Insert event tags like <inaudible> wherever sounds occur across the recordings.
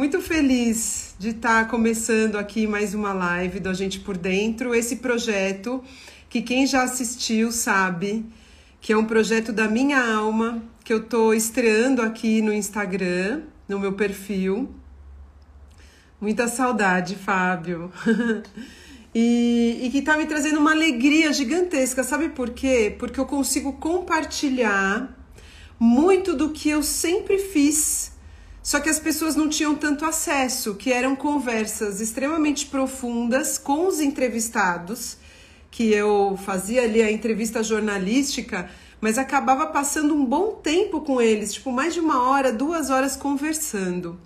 Muito feliz de estar começando aqui mais uma live do A Gente por Dentro. Esse projeto que quem já assistiu sabe que é um projeto da minha alma, que eu estou estreando aqui no Instagram, no meu perfil. Muita saudade, Fábio. <laughs> e, e que está me trazendo uma alegria gigantesca. Sabe por quê? Porque eu consigo compartilhar muito do que eu sempre fiz só que as pessoas não tinham tanto acesso, que eram conversas extremamente profundas com os entrevistados, que eu fazia ali a entrevista jornalística, mas acabava passando um bom tempo com eles, tipo mais de uma hora, duas horas conversando.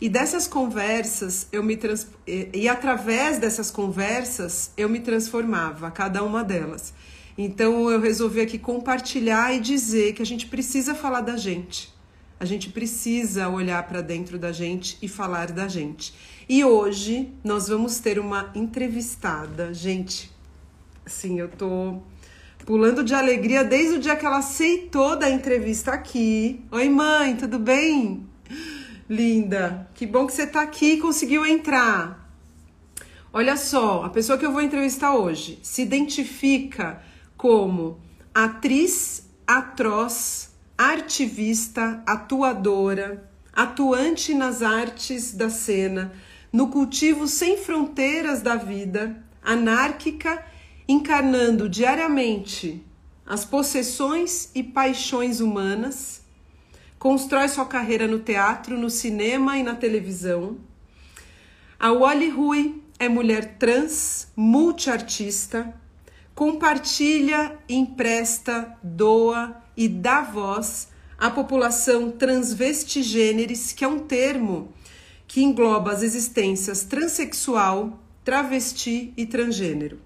E dessas conversas eu me trans... e através dessas conversas eu me transformava, cada uma delas. Então eu resolvi aqui compartilhar e dizer que a gente precisa falar da gente a gente precisa olhar para dentro da gente e falar da gente. E hoje nós vamos ter uma entrevistada. Gente, assim, eu tô pulando de alegria desde o dia que ela aceitou da entrevista aqui. Oi, mãe, tudo bem? Linda, que bom que você tá aqui e conseguiu entrar. Olha só, a pessoa que eu vou entrevistar hoje se identifica como atriz atroz artivista, atuadora, atuante nas artes da cena, no cultivo sem fronteiras da vida, anárquica, encarnando diariamente as possessões e paixões humanas, constrói sua carreira no teatro, no cinema e na televisão. A Wally Rui é mulher trans, multiartista, compartilha, empresta, doa e dá voz à população transvestigêneres, que é um termo que engloba as existências transexual, travesti e transgênero.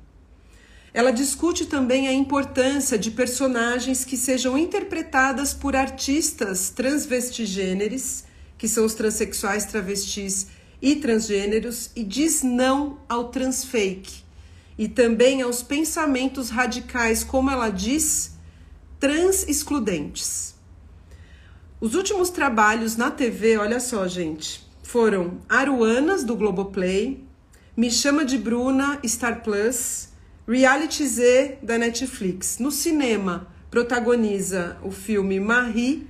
Ela discute também a importância de personagens que sejam interpretadas por artistas transvestigêneres, que são os transexuais, travestis e transgêneros, e diz não ao transfake e também aos pensamentos radicais, como ela diz, trans excludentes. Os últimos trabalhos na TV, olha só, gente, foram Aruanas do Globoplay, Me Chama de Bruna, Star Plus, Reality Z da Netflix. No cinema, protagoniza o filme Marie,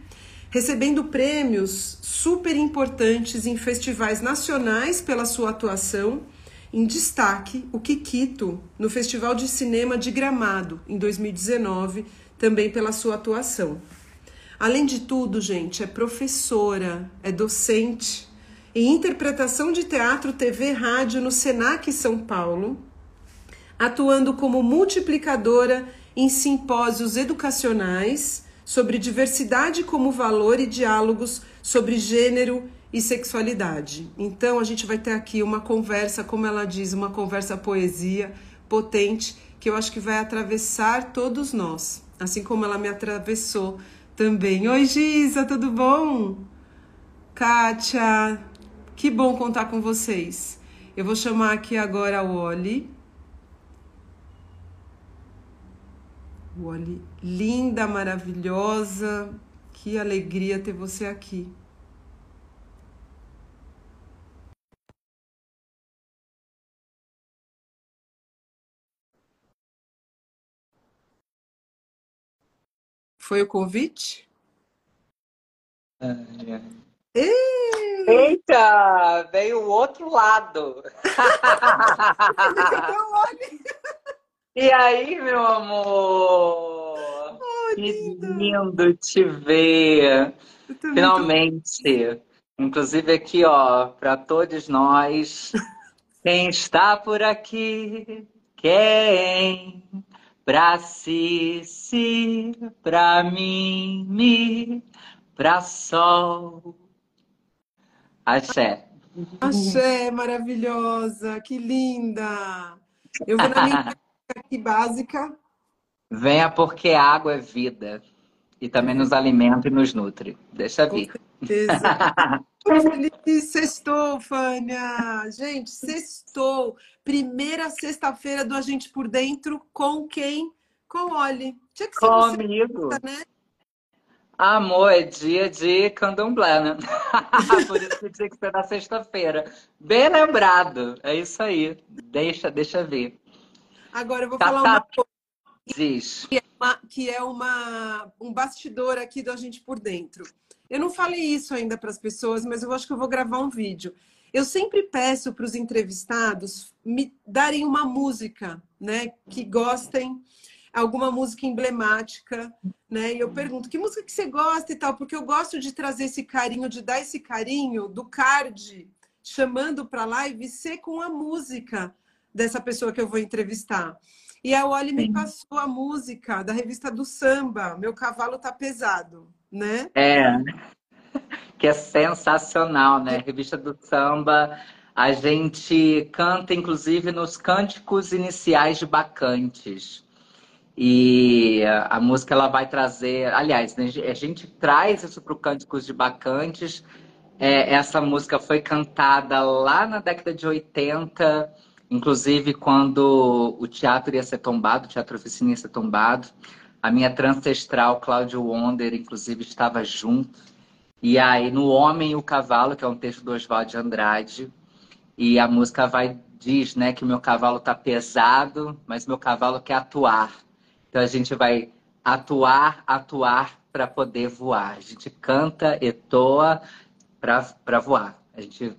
recebendo prêmios super importantes em festivais nacionais pela sua atuação. Em destaque, o Kikito, no Festival de Cinema de Gramado, em 2019, também pela sua atuação. Além de tudo, gente, é professora, é docente em interpretação de teatro, TV rádio no Senac São Paulo, atuando como multiplicadora em simpósios educacionais sobre diversidade como valor e diálogos sobre gênero e sexualidade. Então, a gente vai ter aqui uma conversa, como ela diz, uma conversa poesia potente que eu acho que vai atravessar todos nós assim como ela me atravessou também. Oi, Giza, tudo bom? Kátia, que bom contar com vocês. Eu vou chamar aqui agora a Wally. Wally, linda, maravilhosa. Que alegria ter você aqui. Foi o convite? Eita, veio o outro lado. <laughs> e aí, meu amor? Oh, que lindo te ver. Finalmente. Inclusive aqui, ó, para todos nós, <laughs> quem está por aqui, quem Pra si, si, pra mim, mi, pra sol. Axé. Axé, maravilhosa, que linda. Eu vou na minha <laughs> aqui básica. Venha porque a água é vida. E também nos alimenta e nos nutre. Deixa vir. Com certeza. <laughs> Feliz sextou, Fânia! Gente, sextou. Primeira sexta-feira do Agente por Dentro com quem? Com Oli. Tinha que ser Comigo. Você, né? Amor, é dia de candomblé, né? <laughs> Por isso que tinha que ser na sexta-feira. Bem lembrado. É isso aí. Deixa, deixa ver. Agora eu vou tá, falar tá. uma coisa. Diz. Que é, uma, que é uma, um bastidor aqui da gente por dentro. Eu não falei isso ainda para as pessoas, mas eu acho que eu vou gravar um vídeo. Eu sempre peço para os entrevistados me darem uma música, né, que gostem alguma música emblemática, né? E eu pergunto, que música que você gosta e tal? Porque eu gosto de trazer esse carinho, de dar esse carinho do card chamando para live ser com a música dessa pessoa que eu vou entrevistar. E a Oli me passou a música da revista do samba, Meu Cavalo Tá Pesado, né? É, que é sensacional, né? Revista do samba, a gente canta inclusive nos cânticos iniciais de Bacantes. E a música ela vai trazer, aliás, né, a gente traz isso para o Cânticos de Bacantes. É, essa música foi cantada lá na década de 80, inclusive quando o teatro ia ser tombado, o teatro oficina ia ser tombado. A minha transestral, Cláudio Wonder, inclusive, estava junto. E aí, no Homem e o Cavalo, que é um texto do Oswald de Andrade, e a música vai diz né, que o meu cavalo está pesado, mas meu cavalo quer atuar. Então a gente vai atuar, atuar para poder voar. A gente canta, etoa para voar. A gente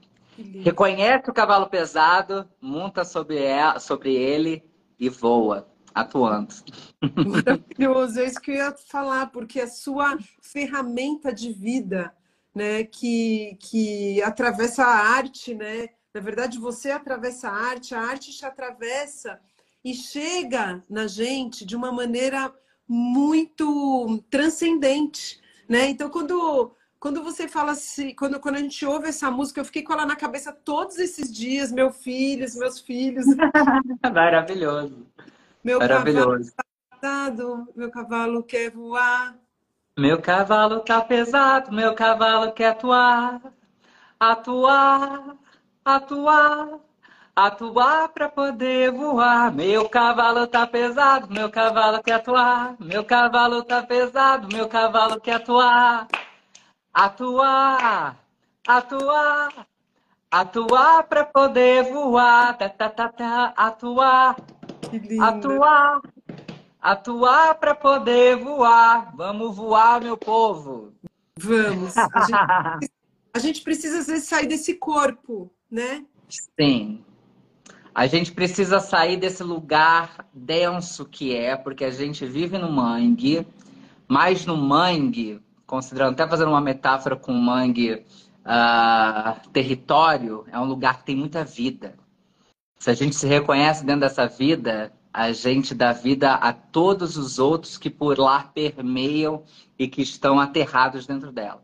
reconhece o cavalo pesado, monta sobre, ela, sobre ele e voa, atuando. Maravilhoso, é isso que eu ia falar, porque a sua ferramenta de vida, né, que, que atravessa a arte, né? Na verdade, você atravessa a arte, a arte te atravessa e chega na gente de uma maneira muito transcendente, né? Então, quando quando você fala assim, quando, quando a gente ouve essa música, eu fiquei com ela na cabeça todos esses dias, meu filhos, meus filhos. <laughs> Maravilhoso. Meu Maravilhoso. cavalo tá meu cavalo quer voar. Meu cavalo tá pesado, meu cavalo quer atuar. Atuar, atuar. Atuar para poder voar. Meu cavalo tá pesado, meu cavalo quer atuar. Meu cavalo tá pesado, meu cavalo quer atuar. Atuar, atuar, atuar para poder voar. Tá, tá, tá, tá. Atuar, atuar, atuar para poder voar. Vamos voar, meu povo. Vamos. A gente, <laughs> a gente precisa às vezes sair desse corpo, né? Sim. A gente precisa sair desse lugar denso que é, porque a gente vive no mangue, mas no mangue, considerando até fazendo uma metáfora com o mangue uh, território, é um lugar que tem muita vida. Se a gente se reconhece dentro dessa vida, a gente dá vida a todos os outros que por lá permeiam e que estão aterrados dentro dela.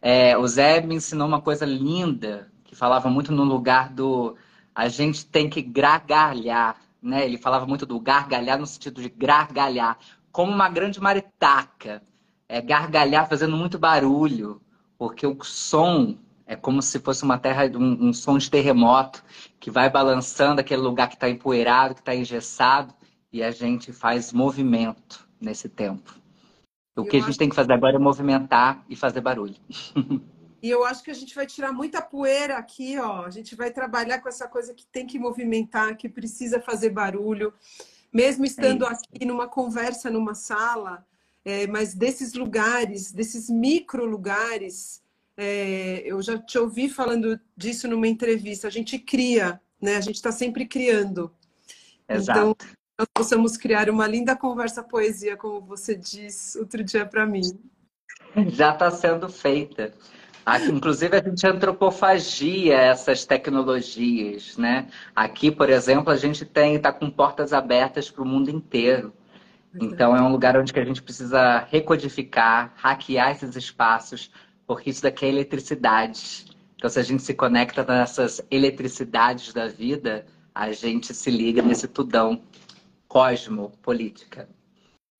É, o Zé me ensinou uma coisa linda, que falava muito no lugar do a gente tem que gargalhar, né? Ele falava muito do gargalhar no sentido de gargalhar, como uma grande maritaca, é gargalhar fazendo muito barulho, porque o som é como se fosse uma terra, um, um som de terremoto que vai balançando aquele lugar que está empoeirado, que está engessado, e a gente faz movimento nesse tempo. O que a gente tem que fazer agora é movimentar e fazer barulho. <laughs> E eu acho que a gente vai tirar muita poeira aqui, ó. A gente vai trabalhar com essa coisa que tem que movimentar, que precisa fazer barulho. Mesmo estando é aqui numa conversa numa sala, é, mas desses lugares, desses micro lugares, é, eu já te ouvi falando disso numa entrevista. A gente cria, né? A gente está sempre criando. Exato. Então, nós possamos criar uma linda conversa poesia, como você disse outro dia para mim. Já está sendo feita. Aqui, inclusive, a gente antropofagia essas tecnologias, né? Aqui, por exemplo, a gente tem está com portas abertas para o mundo inteiro. Então, é um lugar onde a gente precisa recodificar, hackear esses espaços, porque isso daqui é eletricidade. Então, se a gente se conecta nessas eletricidades da vida, a gente se liga nesse tudão cosmopolítica.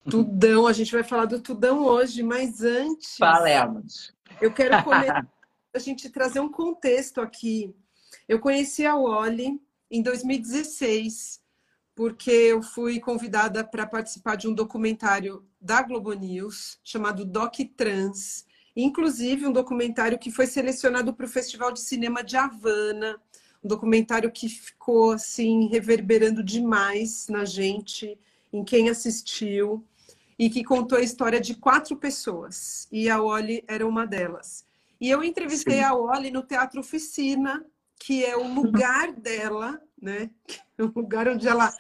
Tudão, a gente vai falar do tudão hoje, mas antes. Falemos. Eu quero começar <laughs> a gente trazer um contexto aqui. Eu conheci a Wally em 2016, porque eu fui convidada para participar de um documentário da Globo News chamado Doc Trans, inclusive um documentário que foi selecionado para o Festival de Cinema de Havana, um documentário que ficou assim reverberando demais na gente, em quem assistiu e que contou a história de quatro pessoas e a Oli era uma delas. E eu entrevistei Sim. a Oli no Teatro Oficina, que é o lugar <laughs> dela, né? É o lugar onde ela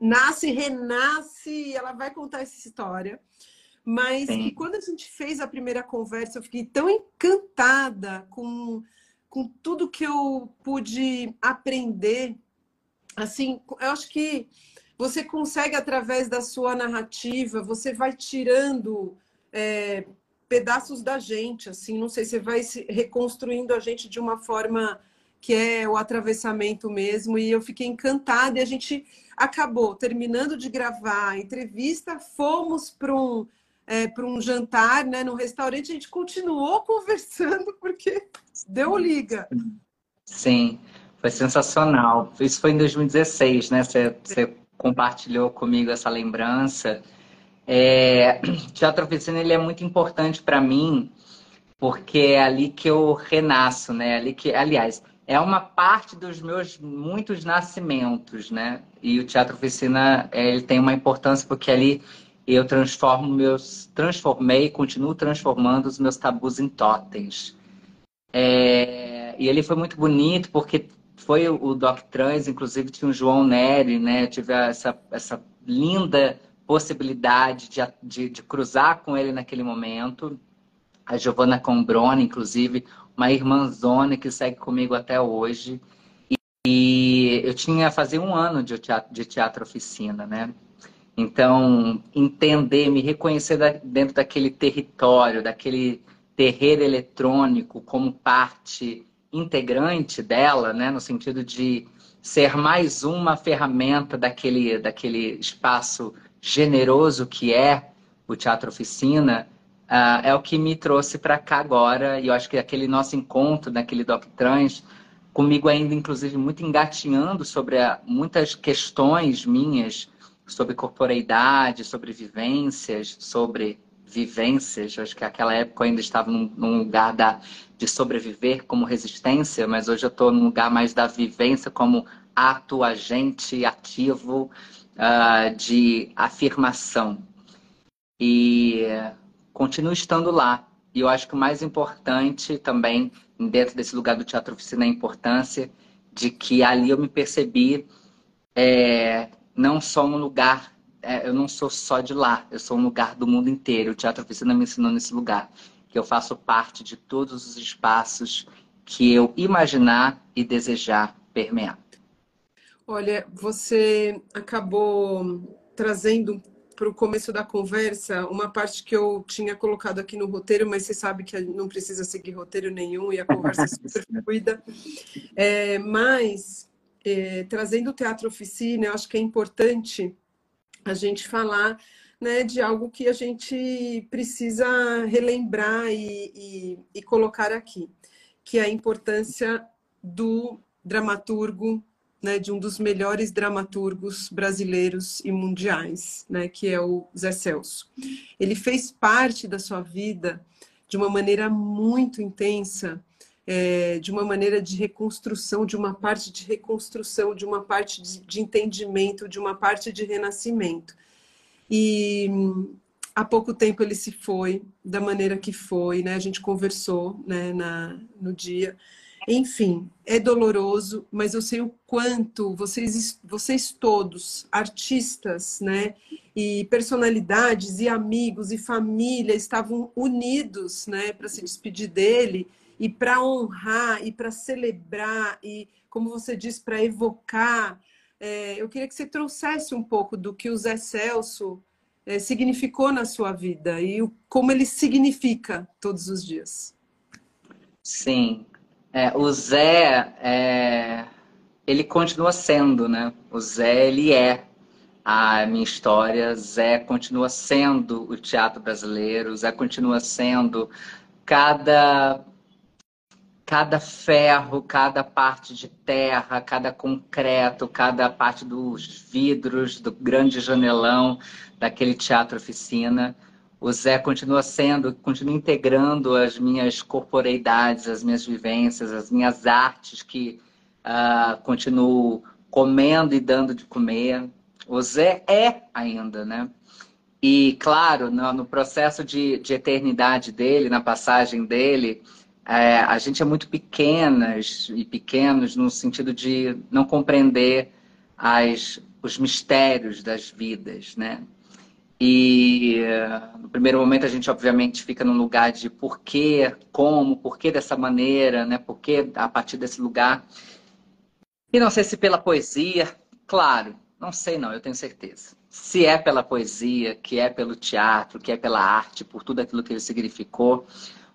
nasce, renasce e ela vai contar essa história. Mas que quando a gente fez a primeira conversa, eu fiquei tão encantada com, com tudo que eu pude aprender. Assim, eu acho que você consegue, através da sua narrativa, você vai tirando é, pedaços da gente, assim, não sei, você vai reconstruindo a gente de uma forma que é o atravessamento mesmo, e eu fiquei encantada, e a gente acabou terminando de gravar a entrevista, fomos para um é, para um jantar né, no restaurante, a gente continuou <laughs> conversando porque deu liga. Sim, foi sensacional. Isso foi em 2016, né? Você, você compartilhou comigo essa lembrança. É, <clears throat> Teatro Oficina ele é muito importante para mim porque é ali que eu renasço, né? Ali que, aliás, é uma parte dos meus muitos nascimentos, né? E o Teatro Oficina ele tem uma importância porque ali eu transformo meus, transformei, continuo transformando os meus tabus em totens. É, e ele foi muito bonito porque foi o Doc Trans, inclusive tinha o João Neri, né? Eu tive essa, essa linda possibilidade de, de, de cruzar com ele naquele momento. A Giovanna Combrone, inclusive, uma irmãzona que segue comigo até hoje. E, e eu tinha fazer um ano de teatro, de teatro oficina, né? Então, entender, me reconhecer dentro daquele território, daquele terreiro eletrônico como parte integrante dela, né, no sentido de ser mais uma ferramenta daquele, daquele espaço generoso que é o Teatro Oficina, uh, é o que me trouxe para cá agora. E eu acho que aquele nosso encontro naquele Doc Trans, comigo ainda, inclusive, muito engatinhando sobre a, muitas questões minhas sobre corporeidade, sobre vivências, sobre vivências. Acho que aquela época eu ainda estava num, num lugar da, de sobreviver como resistência, mas hoje eu estou num lugar mais da vivência como ato, agente, ativo, uh, de afirmação. E continuo estando lá. E eu acho que o mais importante também, dentro desse lugar do Teatro Oficina, é a importância de que ali eu me percebi é, não só um lugar, é, eu não sou só de lá, eu sou um lugar do mundo inteiro. O Teatro Oficina me ensinou nesse lugar, que eu faço parte de todos os espaços que eu imaginar e desejar permear. Olha, você acabou trazendo para o começo da conversa uma parte que eu tinha colocado aqui no roteiro, mas você sabe que não precisa seguir roteiro nenhum e a conversa é <laughs> super fluida. É, mas é, trazendo o teatro oficina, eu acho que é importante a gente falar né, de algo que a gente precisa relembrar e, e, e colocar aqui, que é a importância do dramaturgo, né, de um dos melhores dramaturgos brasileiros e mundiais, né, que é o Zé Celso. Ele fez parte da sua vida de uma maneira muito intensa é, de uma maneira de reconstrução, de uma parte de reconstrução, de uma parte de, de entendimento, de uma parte de renascimento. E há pouco tempo ele se foi da maneira que foi, né? A gente conversou né, na, no dia. Enfim, é doloroso, mas eu sei o quanto vocês, vocês todos, artistas, né, e personalidades, e amigos, e família, estavam unidos, né, para se despedir dele e para honrar e para celebrar e, como você diz, para evocar. É, eu queria que você trouxesse um pouco do que o Zé Celso é, significou na sua vida e o, como ele significa todos os dias. Sim, é, o Zé, é, ele continua sendo, né? O Zé, ele é a minha história. Zé continua sendo o teatro brasileiro. Zé continua sendo cada cada ferro, cada parte de terra, cada concreto, cada parte dos vidros, do grande janelão daquele teatro oficina. O Zé continua sendo, continua integrando as minhas corporeidades, as minhas vivências, as minhas artes que uh, continuo comendo e dando de comer. O Zé é ainda, né? E, claro, no, no processo de, de, eternidade dele, na passagem dele, é, a gente é muito pequenas e pequenos no sentido de não compreender as, os mistérios das vidas, né? E no primeiro momento a gente obviamente fica num lugar de por quê, como, por que dessa maneira, né? Por que a partir desse lugar. E não sei se pela poesia, claro, não sei não, eu tenho certeza. Se é pela poesia, que é pelo teatro, que é pela arte, por tudo aquilo que ele significou,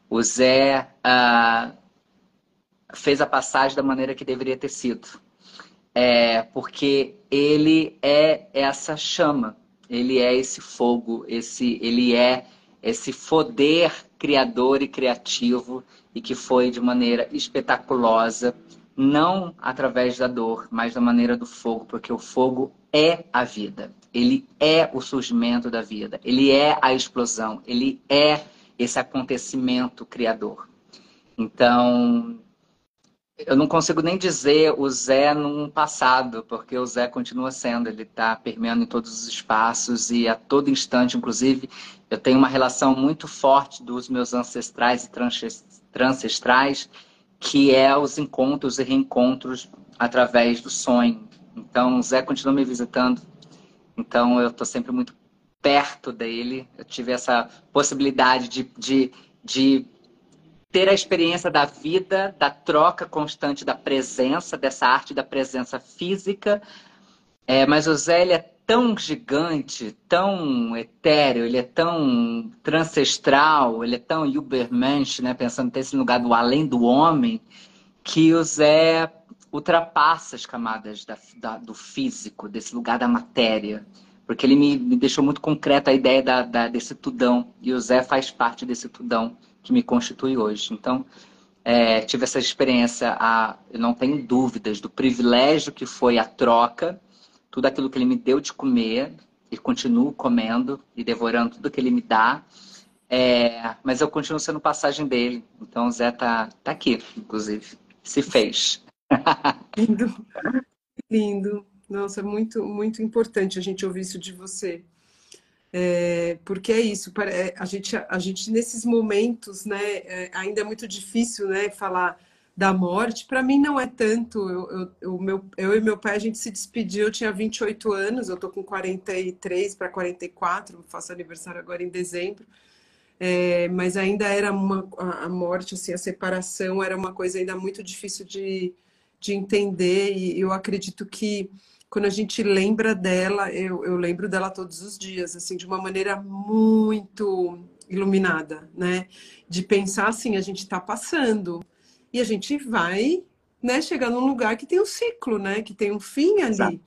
o Zé ah, fez a passagem da maneira que deveria ter sido. É, porque ele é essa chama, ele é esse fogo, esse, ele é esse poder criador e criativo e que foi de maneira espetaculosa, não através da dor, mas da maneira do fogo, porque o fogo é a vida, ele é o surgimento da vida, ele é a explosão, ele é esse acontecimento criador. Então, eu não consigo nem dizer o Zé num passado, porque o Zé continua sendo, ele está permeando em todos os espaços e a todo instante, inclusive, eu tenho uma relação muito forte dos meus ancestrais e transcestrais, que é os encontros e reencontros através do sonho. Então, o Zé continua me visitando, então eu estou sempre muito perto dele, eu tive essa possibilidade de, de, de ter a experiência da vida, da troca constante da presença, dessa arte da presença física. É, mas o Zé ele é tão gigante, tão etéreo, ele é tão transcestral, ele é tão Übermensch, né, pensando nesse lugar do além do homem, que o Zé ultrapassa as camadas da, da, do físico, desse lugar da matéria. Porque ele me, me deixou muito concreta a ideia da, da, desse tudão. E o Zé faz parte desse tudão que me constitui hoje. Então, é, tive essa experiência, a, eu não tenho dúvidas do privilégio que foi a troca, tudo aquilo que ele me deu de comer, e continuo comendo e devorando tudo que ele me dá. É, mas eu continuo sendo passagem dele. Então o Zé tá, tá aqui, inclusive. Se fez. <laughs> Lindo. Lindo. Nossa, muito, muito importante a gente ouvir isso de você. É, porque é isso, é, a gente, a gente nesses momentos, né, é, ainda é muito difícil, né, falar da morte. Para mim não é tanto. Eu, eu, eu, meu, eu e meu pai a gente se despediu. Eu tinha 28 anos, eu tô com 43 para 44, faço aniversário agora em dezembro. É, mas ainda era uma a morte, assim, a separação era uma coisa ainda muito difícil de, de entender. E eu acredito que quando a gente lembra dela, eu, eu lembro dela todos os dias, assim, de uma maneira muito iluminada, né? De pensar assim, a gente está passando e a gente vai, né, chegar num lugar que tem um ciclo, né? Que tem um fim ali. Exato.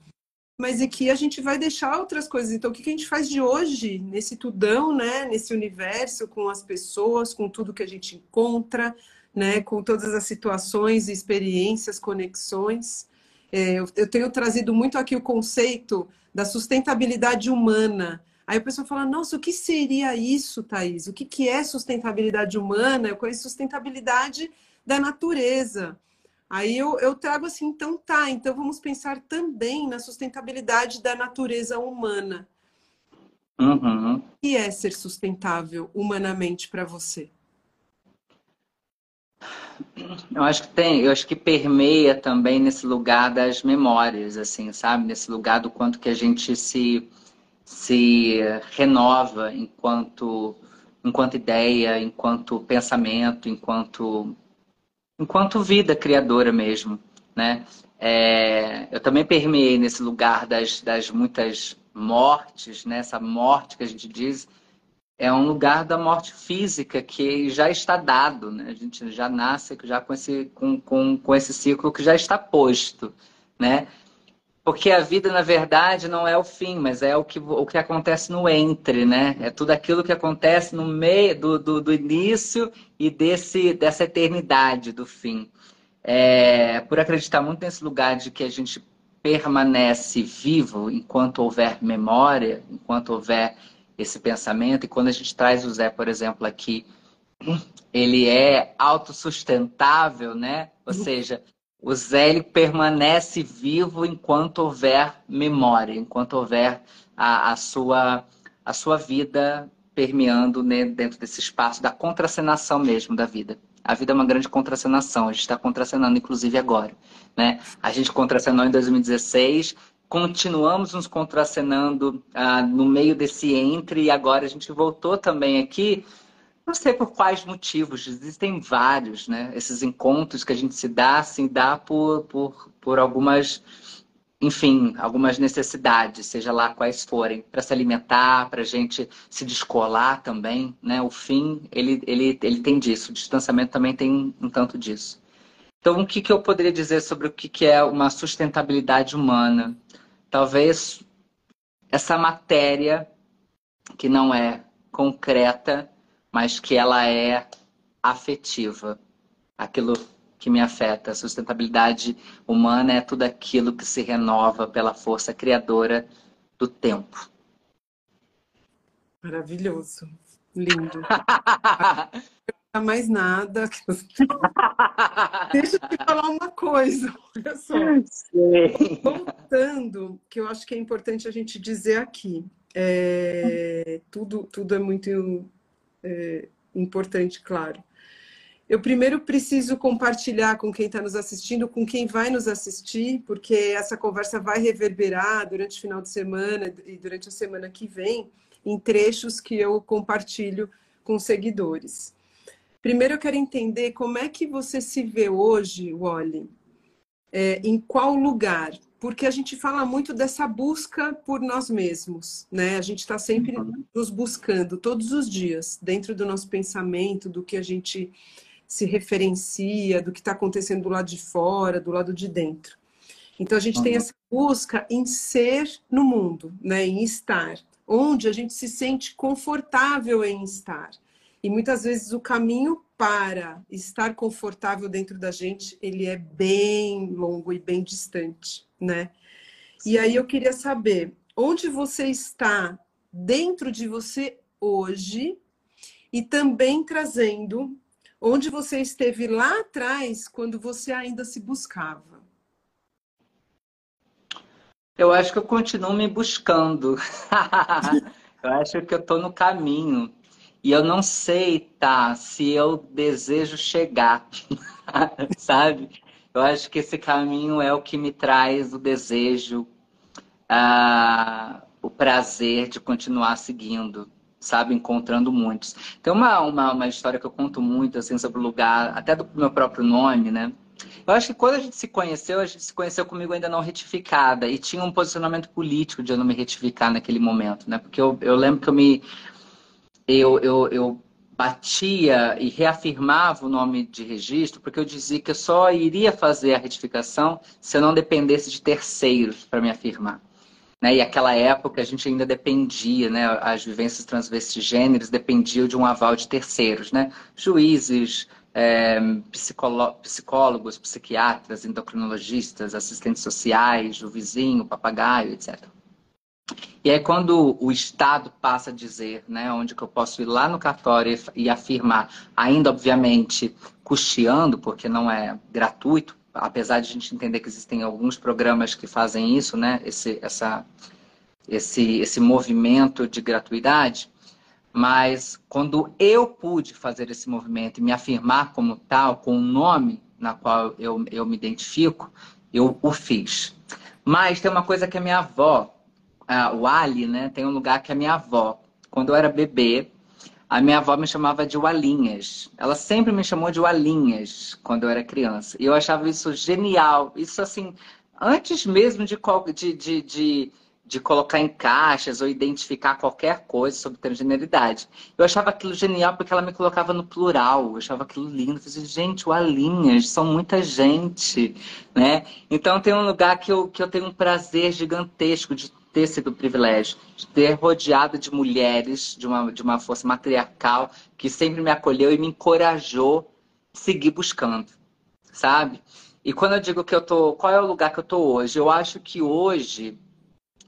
Mas e que a gente vai deixar outras coisas. Então, o que a gente faz de hoje, nesse tudão, né? Nesse universo, com as pessoas, com tudo que a gente encontra, né? Com todas as situações, experiências, conexões. É, eu, eu tenho trazido muito aqui o conceito da sustentabilidade humana. Aí a pessoa fala, nossa, o que seria isso, Thaís? O que, que é sustentabilidade humana? Eu conheço sustentabilidade da natureza. Aí eu, eu trago assim, então tá, então vamos pensar também na sustentabilidade da natureza humana. Uhum. O que é ser sustentável humanamente para você? Eu acho que tem, eu acho que permeia também nesse lugar das memórias, assim, sabe? Nesse lugar do quanto que a gente se, se renova enquanto, enquanto ideia, enquanto pensamento, enquanto, enquanto vida criadora mesmo, né? É, eu também permeei nesse lugar das, das muitas mortes, né? Essa morte que a gente diz, é um lugar da morte física que já está dado, né? A gente já nasce já com esse, com, com, com esse ciclo que já está posto, né? Porque a vida, na verdade, não é o fim, mas é o que, o que acontece no entre, né? É tudo aquilo que acontece no meio do, do, do início e desse, dessa eternidade do fim. É, por acreditar muito nesse lugar de que a gente permanece vivo enquanto houver memória, enquanto houver esse pensamento, e quando a gente traz o Zé, por exemplo, aqui, ele é autossustentável, né? Ou seja, o Zé ele permanece vivo enquanto houver memória, enquanto houver a, a sua, a sua vida permeando né, dentro desse espaço da contracenação mesmo da vida. A vida é uma grande contracenação, a gente está contracenando inclusive agora. Né? A gente contracenou em 2016, continuamos nos contracenando ah, no meio desse entre e agora a gente voltou também aqui não sei por quais motivos, existem vários, né? Esses encontros que a gente se dá, assim, dá por, por, por algumas, enfim, algumas necessidades, seja lá quais forem, para se alimentar, para a gente se descolar também, né? O fim, ele, ele, ele tem disso, o distanciamento também tem um tanto disso. Então, o que, que eu poderia dizer sobre o que, que é uma sustentabilidade humana? Talvez essa matéria que não é concreta, mas que ela é afetiva. Aquilo que me afeta. A sustentabilidade humana é tudo aquilo que se renova pela força criadora do tempo. Maravilhoso. Lindo. <laughs> Mais nada. <laughs> Deixa eu te falar uma coisa, olha só. Voltando, que eu acho que é importante a gente dizer aqui. É, tudo, tudo é muito é, importante, claro. Eu primeiro preciso compartilhar com quem está nos assistindo, com quem vai nos assistir, porque essa conversa vai reverberar durante o final de semana e durante a semana que vem em trechos que eu compartilho com seguidores. Primeiro eu quero entender como é que você se vê hoje, Wally, é, em qual lugar? porque a gente fala muito dessa busca por nós mesmos, né? A gente está sempre uhum. nos buscando todos os dias, dentro do nosso pensamento, do que a gente se referencia, do que está acontecendo do lado de fora, do lado de dentro. Então a gente uhum. tem essa busca em ser no mundo, né? Em estar, onde a gente se sente confortável em estar. E muitas vezes o caminho para estar confortável dentro da gente, ele é bem longo e bem distante, né? Sim. E aí eu queria saber onde você está dentro de você hoje e também trazendo onde você esteve lá atrás quando você ainda se buscava. Eu acho que eu continuo me buscando. <laughs> eu acho que eu estou no caminho. E eu não sei, tá, se eu desejo chegar, <laughs> sabe? Eu acho que esse caminho é o que me traz o desejo, uh, o prazer de continuar seguindo, sabe? Encontrando muitos. Tem uma, uma, uma história que eu conto muito, assim, sobre o lugar, até do meu próprio nome, né? Eu acho que quando a gente se conheceu, a gente se conheceu comigo ainda não retificada e tinha um posicionamento político de eu não me retificar naquele momento, né? Porque eu, eu lembro que eu me eu, eu, eu batia e reafirmava o nome de registro, porque eu dizia que eu só iria fazer a retificação se eu não dependesse de terceiros para me afirmar. Né? E aquela época a gente ainda dependia, né? as vivências transvestigêneres dependiam de um aval de terceiros, né? juízes, é, psicólogos, psiquiatras, endocrinologistas, assistentes sociais, o vizinho, o papagaio, etc. E aí, quando o Estado passa a dizer, né, onde que eu posso ir lá no cartório e afirmar, ainda obviamente custeando, porque não é gratuito, apesar de a gente entender que existem alguns programas que fazem isso, né, esse, essa, esse, esse movimento de gratuidade, mas quando eu pude fazer esse movimento e me afirmar como tal, com o um nome na qual eu, eu me identifico, eu o fiz. Mas tem uma coisa que a minha avó o Ali, né? Tem um lugar que a minha avó, quando eu era bebê, a minha avó me chamava de Walinhas. Ela sempre me chamou de Walinhas quando eu era criança. E eu achava isso genial. Isso, assim, antes mesmo de, de, de, de, de colocar em caixas ou identificar qualquer coisa sobre transgeneridade. Eu achava aquilo genial porque ela me colocava no plural, eu achava aquilo lindo. Eu falei, gente, o Alinhas, são muita gente, né? Então tem um lugar que eu, que eu tenho um prazer gigantesco de ter sido privilégio, de ter rodeado de mulheres, de uma, de uma força matriarcal que sempre me acolheu e me encorajou a seguir buscando, sabe? E quando eu digo que eu tô, qual é o lugar que eu tô hoje? Eu acho que hoje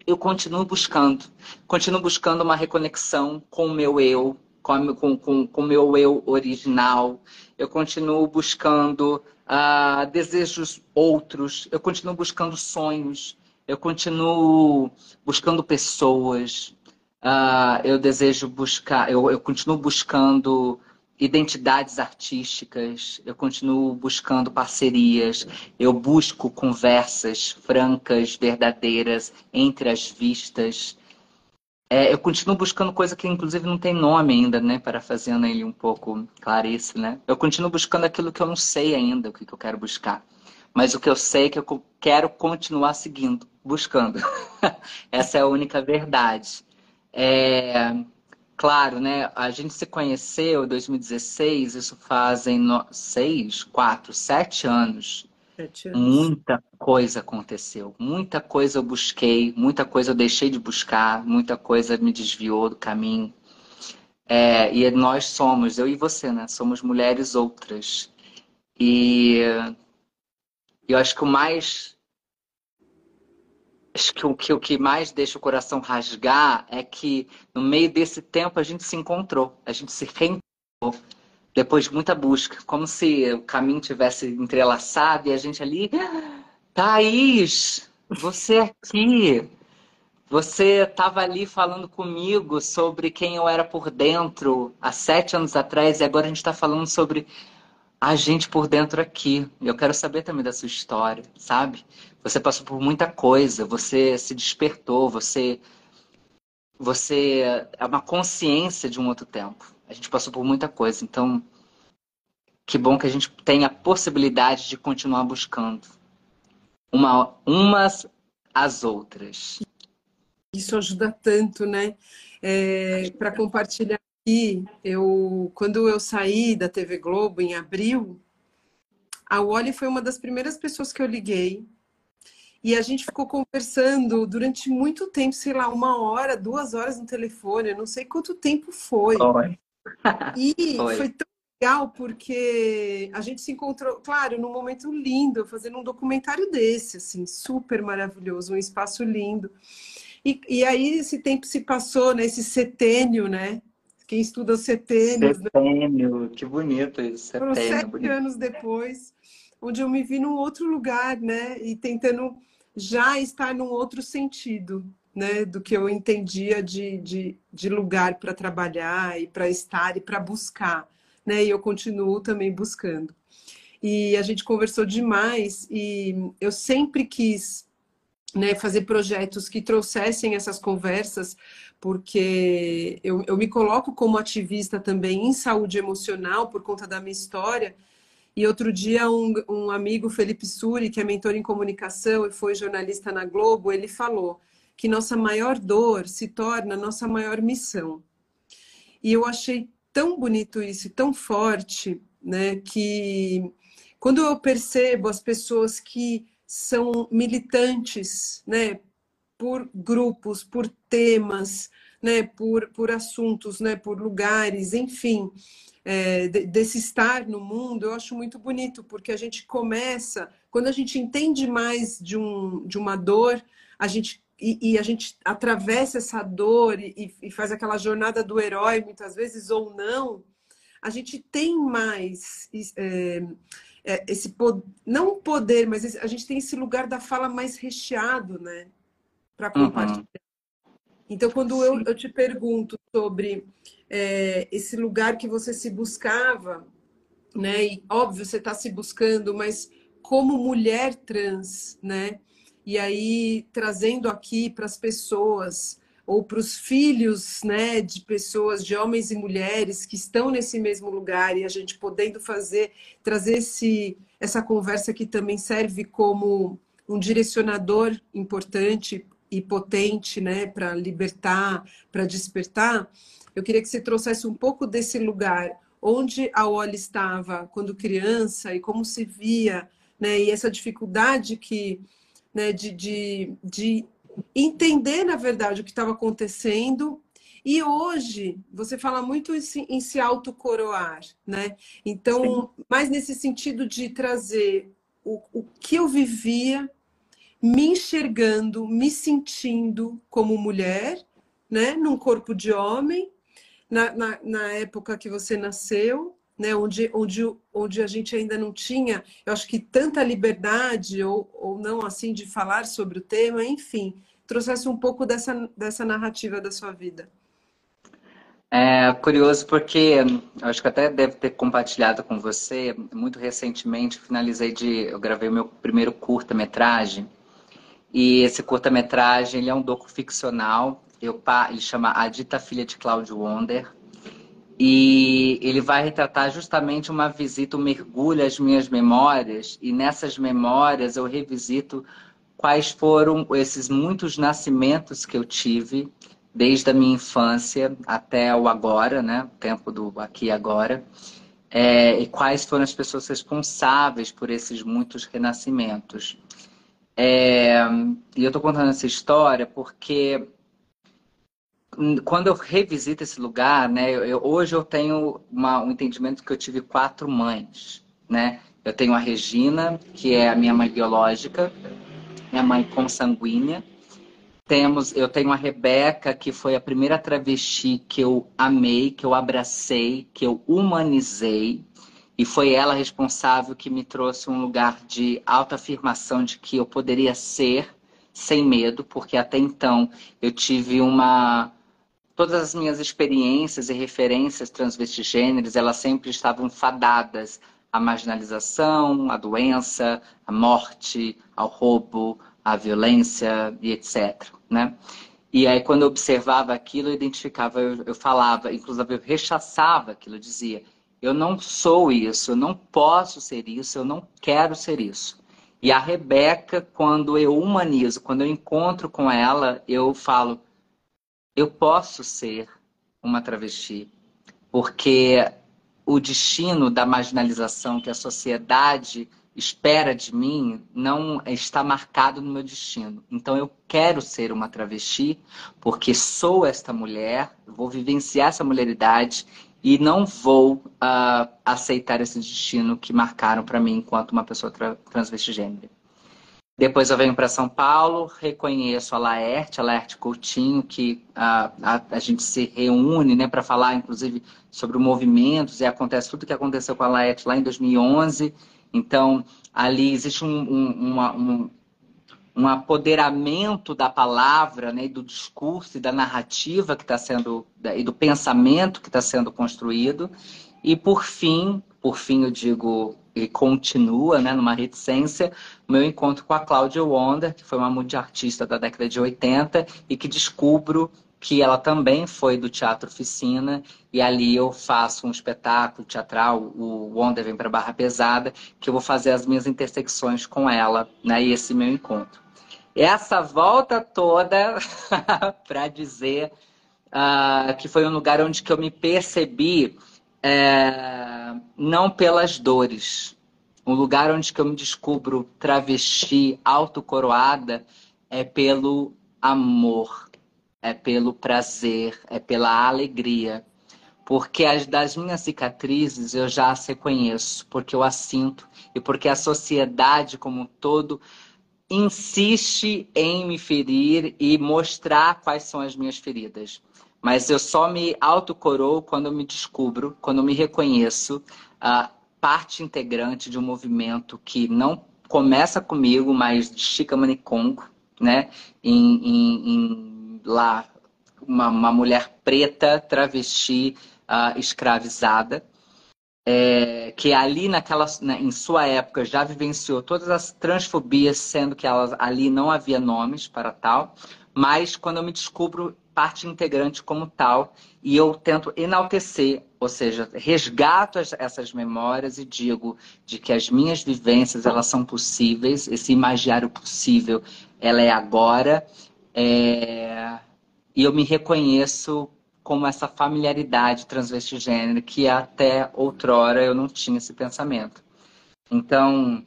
eu continuo buscando, continuo buscando uma reconexão com o meu eu, com o meu eu original. Eu continuo buscando uh, desejos outros. Eu continuo buscando sonhos. Eu continuo buscando pessoas. Uh, eu desejo buscar. Eu, eu continuo buscando identidades artísticas, eu continuo buscando parcerias, eu busco conversas francas, verdadeiras, entre as vistas. É, eu continuo buscando coisa que inclusive não tem nome ainda, né? Para fazendo ele um pouco Clarice, né? Eu continuo buscando aquilo que eu não sei ainda, o que, que eu quero buscar. Mas o que eu sei é que eu quero continuar seguindo, buscando. <laughs> Essa é a única verdade. É... Claro, né? A gente se conheceu em 2016, isso fazem no... seis, quatro, sete anos. sete anos. Muita coisa aconteceu, muita coisa eu busquei, muita coisa eu deixei de buscar, muita coisa me desviou do caminho. É, e nós somos, eu e você, né? Somos mulheres outras. E eu acho que o mais acho que o, que o que mais deixa o coração rasgar é que no meio desse tempo a gente se encontrou, a gente se reencontrou depois de muita busca, como se o caminho tivesse entrelaçado e a gente ali, Thaís, você aqui, você estava ali falando comigo sobre quem eu era por dentro há sete anos atrás e agora a gente está falando sobre a gente por dentro aqui. Eu quero saber também da sua história, sabe? Você passou por muita coisa, você se despertou, você você é uma consciência de um outro tempo. A gente passou por muita coisa, então que bom que a gente tem a possibilidade de continuar buscando uma umas às outras. Isso ajuda tanto, né? É, Para compartilhar aqui, eu quando eu saí da TV Globo em abril, a Wally foi uma das primeiras pessoas que eu liguei e a gente ficou conversando durante muito tempo, sei lá, uma hora, duas horas no telefone, eu não sei quanto tempo foi. foi. <laughs> E foi. foi tão legal porque a gente se encontrou, claro, num momento lindo, fazendo um documentário desse, assim, super maravilhoso, um espaço lindo. E, e aí esse tempo se passou, né? Esse setênio, né? Quem estuda setênios. Setênio, né? que bonito isso. Setênio, Foram sete bonito. anos depois, onde eu me vi num outro lugar, né? E tentando já estar num outro sentido, né? Do que eu entendia de, de, de lugar para trabalhar e para estar e para buscar, né? E eu continuo também buscando. E a gente conversou demais e eu sempre quis né, fazer projetos que trouxessem essas conversas, porque eu, eu me coloco como ativista também em saúde emocional por conta da minha história. E outro dia, um, um amigo, Felipe Suri, que é mentor em comunicação e foi jornalista na Globo, ele falou que nossa maior dor se torna nossa maior missão. E eu achei tão bonito isso, tão forte, né, que quando eu percebo as pessoas que são militantes, né, por grupos, por temas, né, por, por assuntos, né, por lugares, enfim, é, desse estar no mundo, eu acho muito bonito, porque a gente começa, quando a gente entende mais de, um, de uma dor, a gente e, e a gente atravessa essa dor e, e, faz aquela jornada do herói, muitas vezes, ou não, a gente tem mais é, é, esse poder, não poder, mas a gente tem esse lugar da fala mais recheado, né? Para uhum. compartilhar. Uhum. Então, quando eu, eu, te pergunto sobre é, esse lugar que você se buscava, né? E óbvio, você está se buscando, mas como mulher trans, né? E aí, trazendo aqui para as pessoas ou para os filhos né, de pessoas, de homens e mulheres que estão nesse mesmo lugar e a gente podendo fazer, trazer esse, essa conversa que também serve como um direcionador importante e potente, né, para libertar, para despertar, eu queria que você trouxesse um pouco desse lugar onde a Oli estava quando criança e como se via, né, e essa dificuldade que, né, de, de, de entender, na verdade, o que estava acontecendo e hoje, você fala muito em se, autocoroar, né? Então, Sim. mais nesse sentido de trazer o, o que eu vivia, me enxergando, me sentindo como mulher, né? Num corpo de homem, na, na, na época que você nasceu, né, onde, onde, onde a gente ainda não tinha, eu acho que tanta liberdade ou, ou não assim de falar sobre o tema, enfim, trouxesse um pouco dessa, dessa narrativa da sua vida. É curioso porque acho que até deve ter compartilhado com você muito recentemente. Finalizei de, eu gravei meu primeiro curta-metragem e esse curta-metragem ele é um docu ficcional. Eu, ele chama A Dita Filha de Claudio Wonder e ele vai retratar justamente uma visita, um mergulho às minhas memórias e nessas memórias eu revisito quais foram esses muitos nascimentos que eu tive desde a minha infância até o agora, né? O tempo do aqui e agora. É, e quais foram as pessoas responsáveis por esses muitos renascimentos. É, e eu estou contando essa história porque quando eu revisito esse lugar, né, eu, hoje eu tenho uma, um entendimento que eu tive quatro mães, né? Eu tenho a Regina, que é a minha mãe biológica, minha mãe consanguínea, temos, eu tenho a Rebeca, que foi a primeira travesti que eu amei, que eu abracei, que eu humanizei. E foi ela responsável que me trouxe um lugar de autoafirmação de que eu poderia ser sem medo, porque até então eu tive uma. Todas as minhas experiências e referências transvestigêneres, elas sempre estavam fadadas à marginalização, à doença, à morte, ao roubo, à violência e etc né? E aí, quando eu observava aquilo, eu identificava, eu, eu falava, inclusive eu rechaçava aquilo, eu dizia: eu não sou isso, eu não posso ser isso, eu não quero ser isso. E a Rebeca, quando eu humanizo, quando eu encontro com ela, eu falo: eu posso ser uma travesti, porque o destino da marginalização que a sociedade espera de mim não está marcado no meu destino. Então eu quero ser uma travesti porque sou esta mulher, vou vivenciar essa mulheridade e não vou uh, aceitar esse destino que marcaram para mim enquanto uma pessoa tra. Depois eu venho para São Paulo, reconheço a Laerte, a Laerte Coutinho, que uh, a, a, gente se reúne né, para falar, inclusive, sobre movimentos, e acontece tudo o que aconteceu com a Laerte lá em 2011, então, ali existe um, um, uma, um, um apoderamento da palavra, né, do discurso e da narrativa que está sendo, e do pensamento que está sendo construído. E por fim, por fim eu digo, e continua, né, numa reticência, meu encontro com a Cláudia Wonder, que foi uma multiartista da década de 80 e que descubro que ela também foi do Teatro Oficina, e ali eu faço um espetáculo teatral, o Wonder vem para Barra Pesada, que eu vou fazer as minhas intersecções com ela, né, e esse meu encontro. Essa volta toda <laughs> para dizer uh, que foi um lugar onde que eu me percebi uh, não pelas dores, um lugar onde eu me descubro travesti, autocoroada, é pelo amor é pelo prazer, é pela alegria. Porque as das minhas cicatrizes eu já as reconheço, porque eu as sinto e porque a sociedade como um todo insiste em me ferir e mostrar quais são as minhas feridas. Mas eu só me autocorou quando eu me descubro, quando eu me reconheço a parte integrante de um movimento que não começa comigo, mas de Chica Manicongo, né? Em, em, em lá uma, uma mulher preta, travesti, uh, escravizada, é, que ali naquela, em sua época já vivenciou todas as transfobias, sendo que ali não havia nomes para tal, mas quando eu me descubro parte integrante como tal, e eu tento enaltecer, ou seja, resgato as, essas memórias e digo de que as minhas vivências elas são possíveis, esse imaginário possível, ela é agora, É... E eu me reconheço como essa familiaridade transvestigênero que até outrora eu não tinha esse pensamento. Então,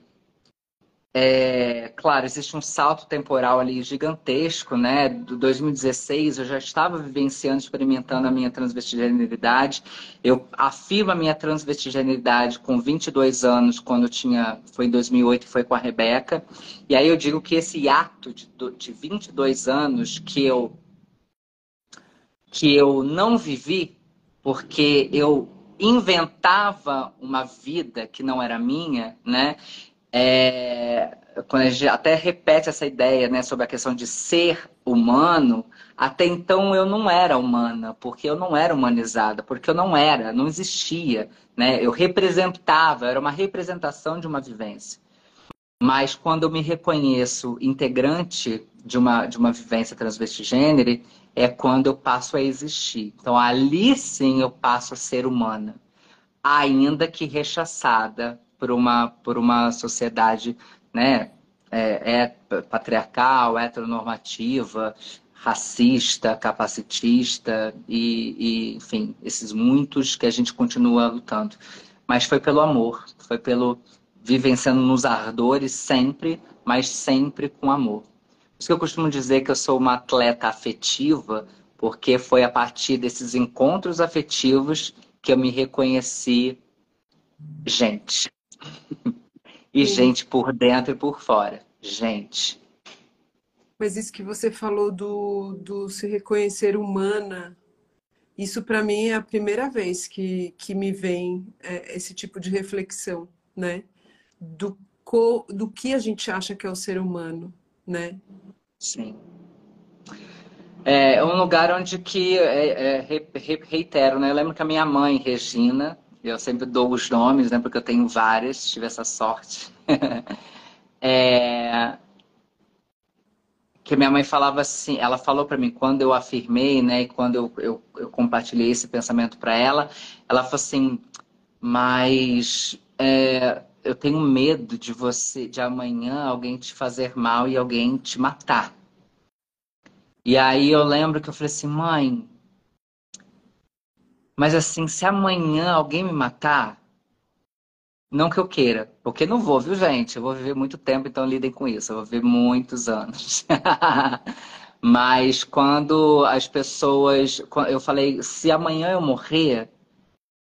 é, claro, existe um salto temporal ali gigantesco, né? Do 2016 eu já estava vivenciando, experimentando a minha transvestigenidade. Eu afirmo a minha transvestigenidade com 22 anos, quando eu tinha, foi em 2008, foi com a Rebeca. E aí eu digo que esse ato de, de 22 anos que eu que eu não vivi, porque eu inventava uma vida que não era minha, né? É, quando a gente até repete essa ideia, né, sobre a questão de ser humano, até então eu não era humana, porque eu não era humanizada, porque eu não era, não existia, né? Eu representava, era uma representação de uma vivência. Mas quando eu me reconheço integrante de uma, de uma vivência transvestigênere, é quando eu passo a existir. Então, ali sim eu passo a ser humana, ainda que rechaçada por uma, por uma sociedade né, é, é patriarcal, heteronormativa, racista, capacitista e, e, enfim, esses muitos que a gente continua lutando. Mas foi pelo amor, foi pelo vivenciando nos ardores sempre, mas sempre com amor. Por isso que eu costumo dizer que eu sou uma atleta afetiva, porque foi a partir desses encontros afetivos que eu me reconheci gente. E Sim. gente por dentro e por fora. Gente. Mas isso que você falou do, do se reconhecer humana, isso para mim é a primeira vez que, que me vem é, esse tipo de reflexão, né? Do, co, do que a gente acha que é o ser humano, né? Sim. É um lugar onde que, é, é, reitero, né? Eu lembro que a minha mãe, Regina, eu sempre dou os nomes, né? Porque eu tenho várias, tive essa sorte. <laughs> é... Que minha mãe falava assim, ela falou para mim, quando eu afirmei, né? E quando eu, eu, eu compartilhei esse pensamento para ela, ela falou assim, mas... É eu tenho medo de você, de amanhã alguém te fazer mal e alguém te matar. E aí eu lembro que eu falei assim, mãe, mas assim, se amanhã alguém me matar, não que eu queira, porque não vou, viu, gente? Eu vou viver muito tempo, então lidem com isso. Eu vou viver muitos anos. <laughs> Mas quando as pessoas. Eu falei, se amanhã eu morrer,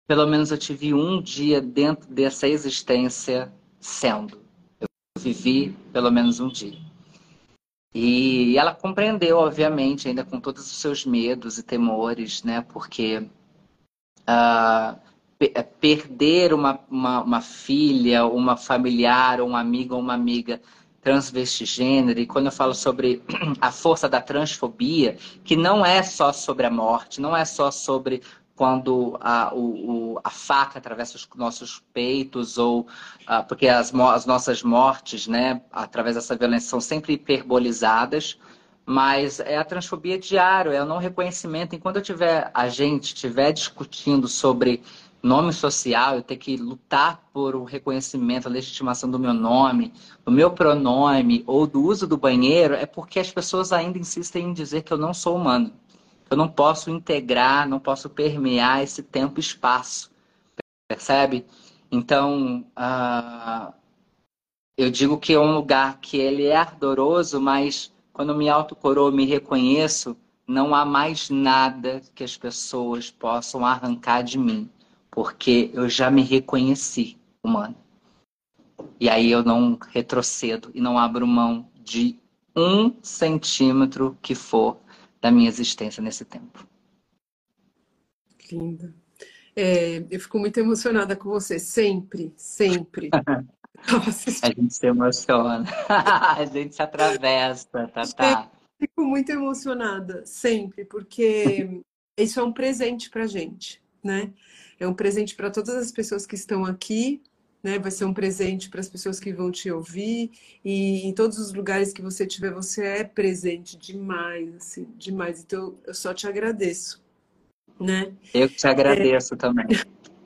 pelo menos eu tive um dia dentro dessa existência sendo. Eu vivi pelo menos um dia. E ela compreendeu, obviamente, ainda com todos os seus medos e temores, né? Porque uh, perder uma, uma, uma, filha, uma familiar, um amigo ou uma amiga transvestigênero, e quando eu falo sobre <clears throat> a força da transfobia, que não é só sobre a morte, não é só sobre quando a, o, a faca atravessa os nossos peitos, ou uh, porque as, as, nossas mortes, né, através dessa violência, são sempre hiperbolizadas, mas é a transfobia diária, é o não reconhecimento. Enquanto eu tiver, a gente estiver discutindo sobre nome social, eu ter que lutar por o reconhecimento, a legitimação do meu nome, do meu pronome ou do uso do banheiro, é porque as pessoas ainda insistem em dizer que eu não sou humano eu não posso integrar, não posso permear esse tempo e espaço, percebe? Então, uh, eu digo que é um lugar que ele é ardoroso, mas quando me autocoroa, me reconheço, não há mais nada que as pessoas possam arrancar de mim, porque eu já me reconheci humano. E aí eu não retrocedo e não abro mão de um centímetro que for da minha existência nesse tempo. Linda. É, eu fico muito emocionada com você, sempre, sempre. <laughs> <laughs> a gente se emociona, <laughs> a gente se atravessa, tá, tá. Fico muito emocionada, sempre, porque <laughs> isso é um presente pra gente, né? É um presente para todas as pessoas que estão aqui, né? Vai ser um presente para as pessoas que vão te ouvir e em todos os lugares que você tiver, você é presente demais, assim, demais. Então eu só te agradeço, né? Eu te agradeço é... também.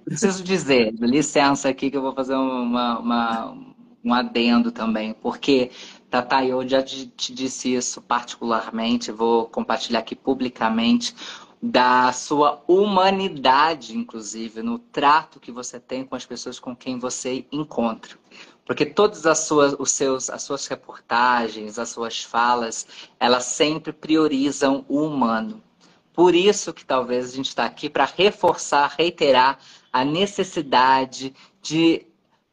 Preciso dizer, licença aqui que eu vou fazer uma, uma um adendo também, porque Tata, eu já te disse isso particularmente, vou compartilhar aqui publicamente, da sua humanidade, inclusive, no trato que você tem com as pessoas com quem você encontra. Porque todas as suas, os seus, as suas reportagens, as suas falas, elas sempre priorizam o humano. Por isso que talvez a gente está aqui para reforçar, reiterar a necessidade de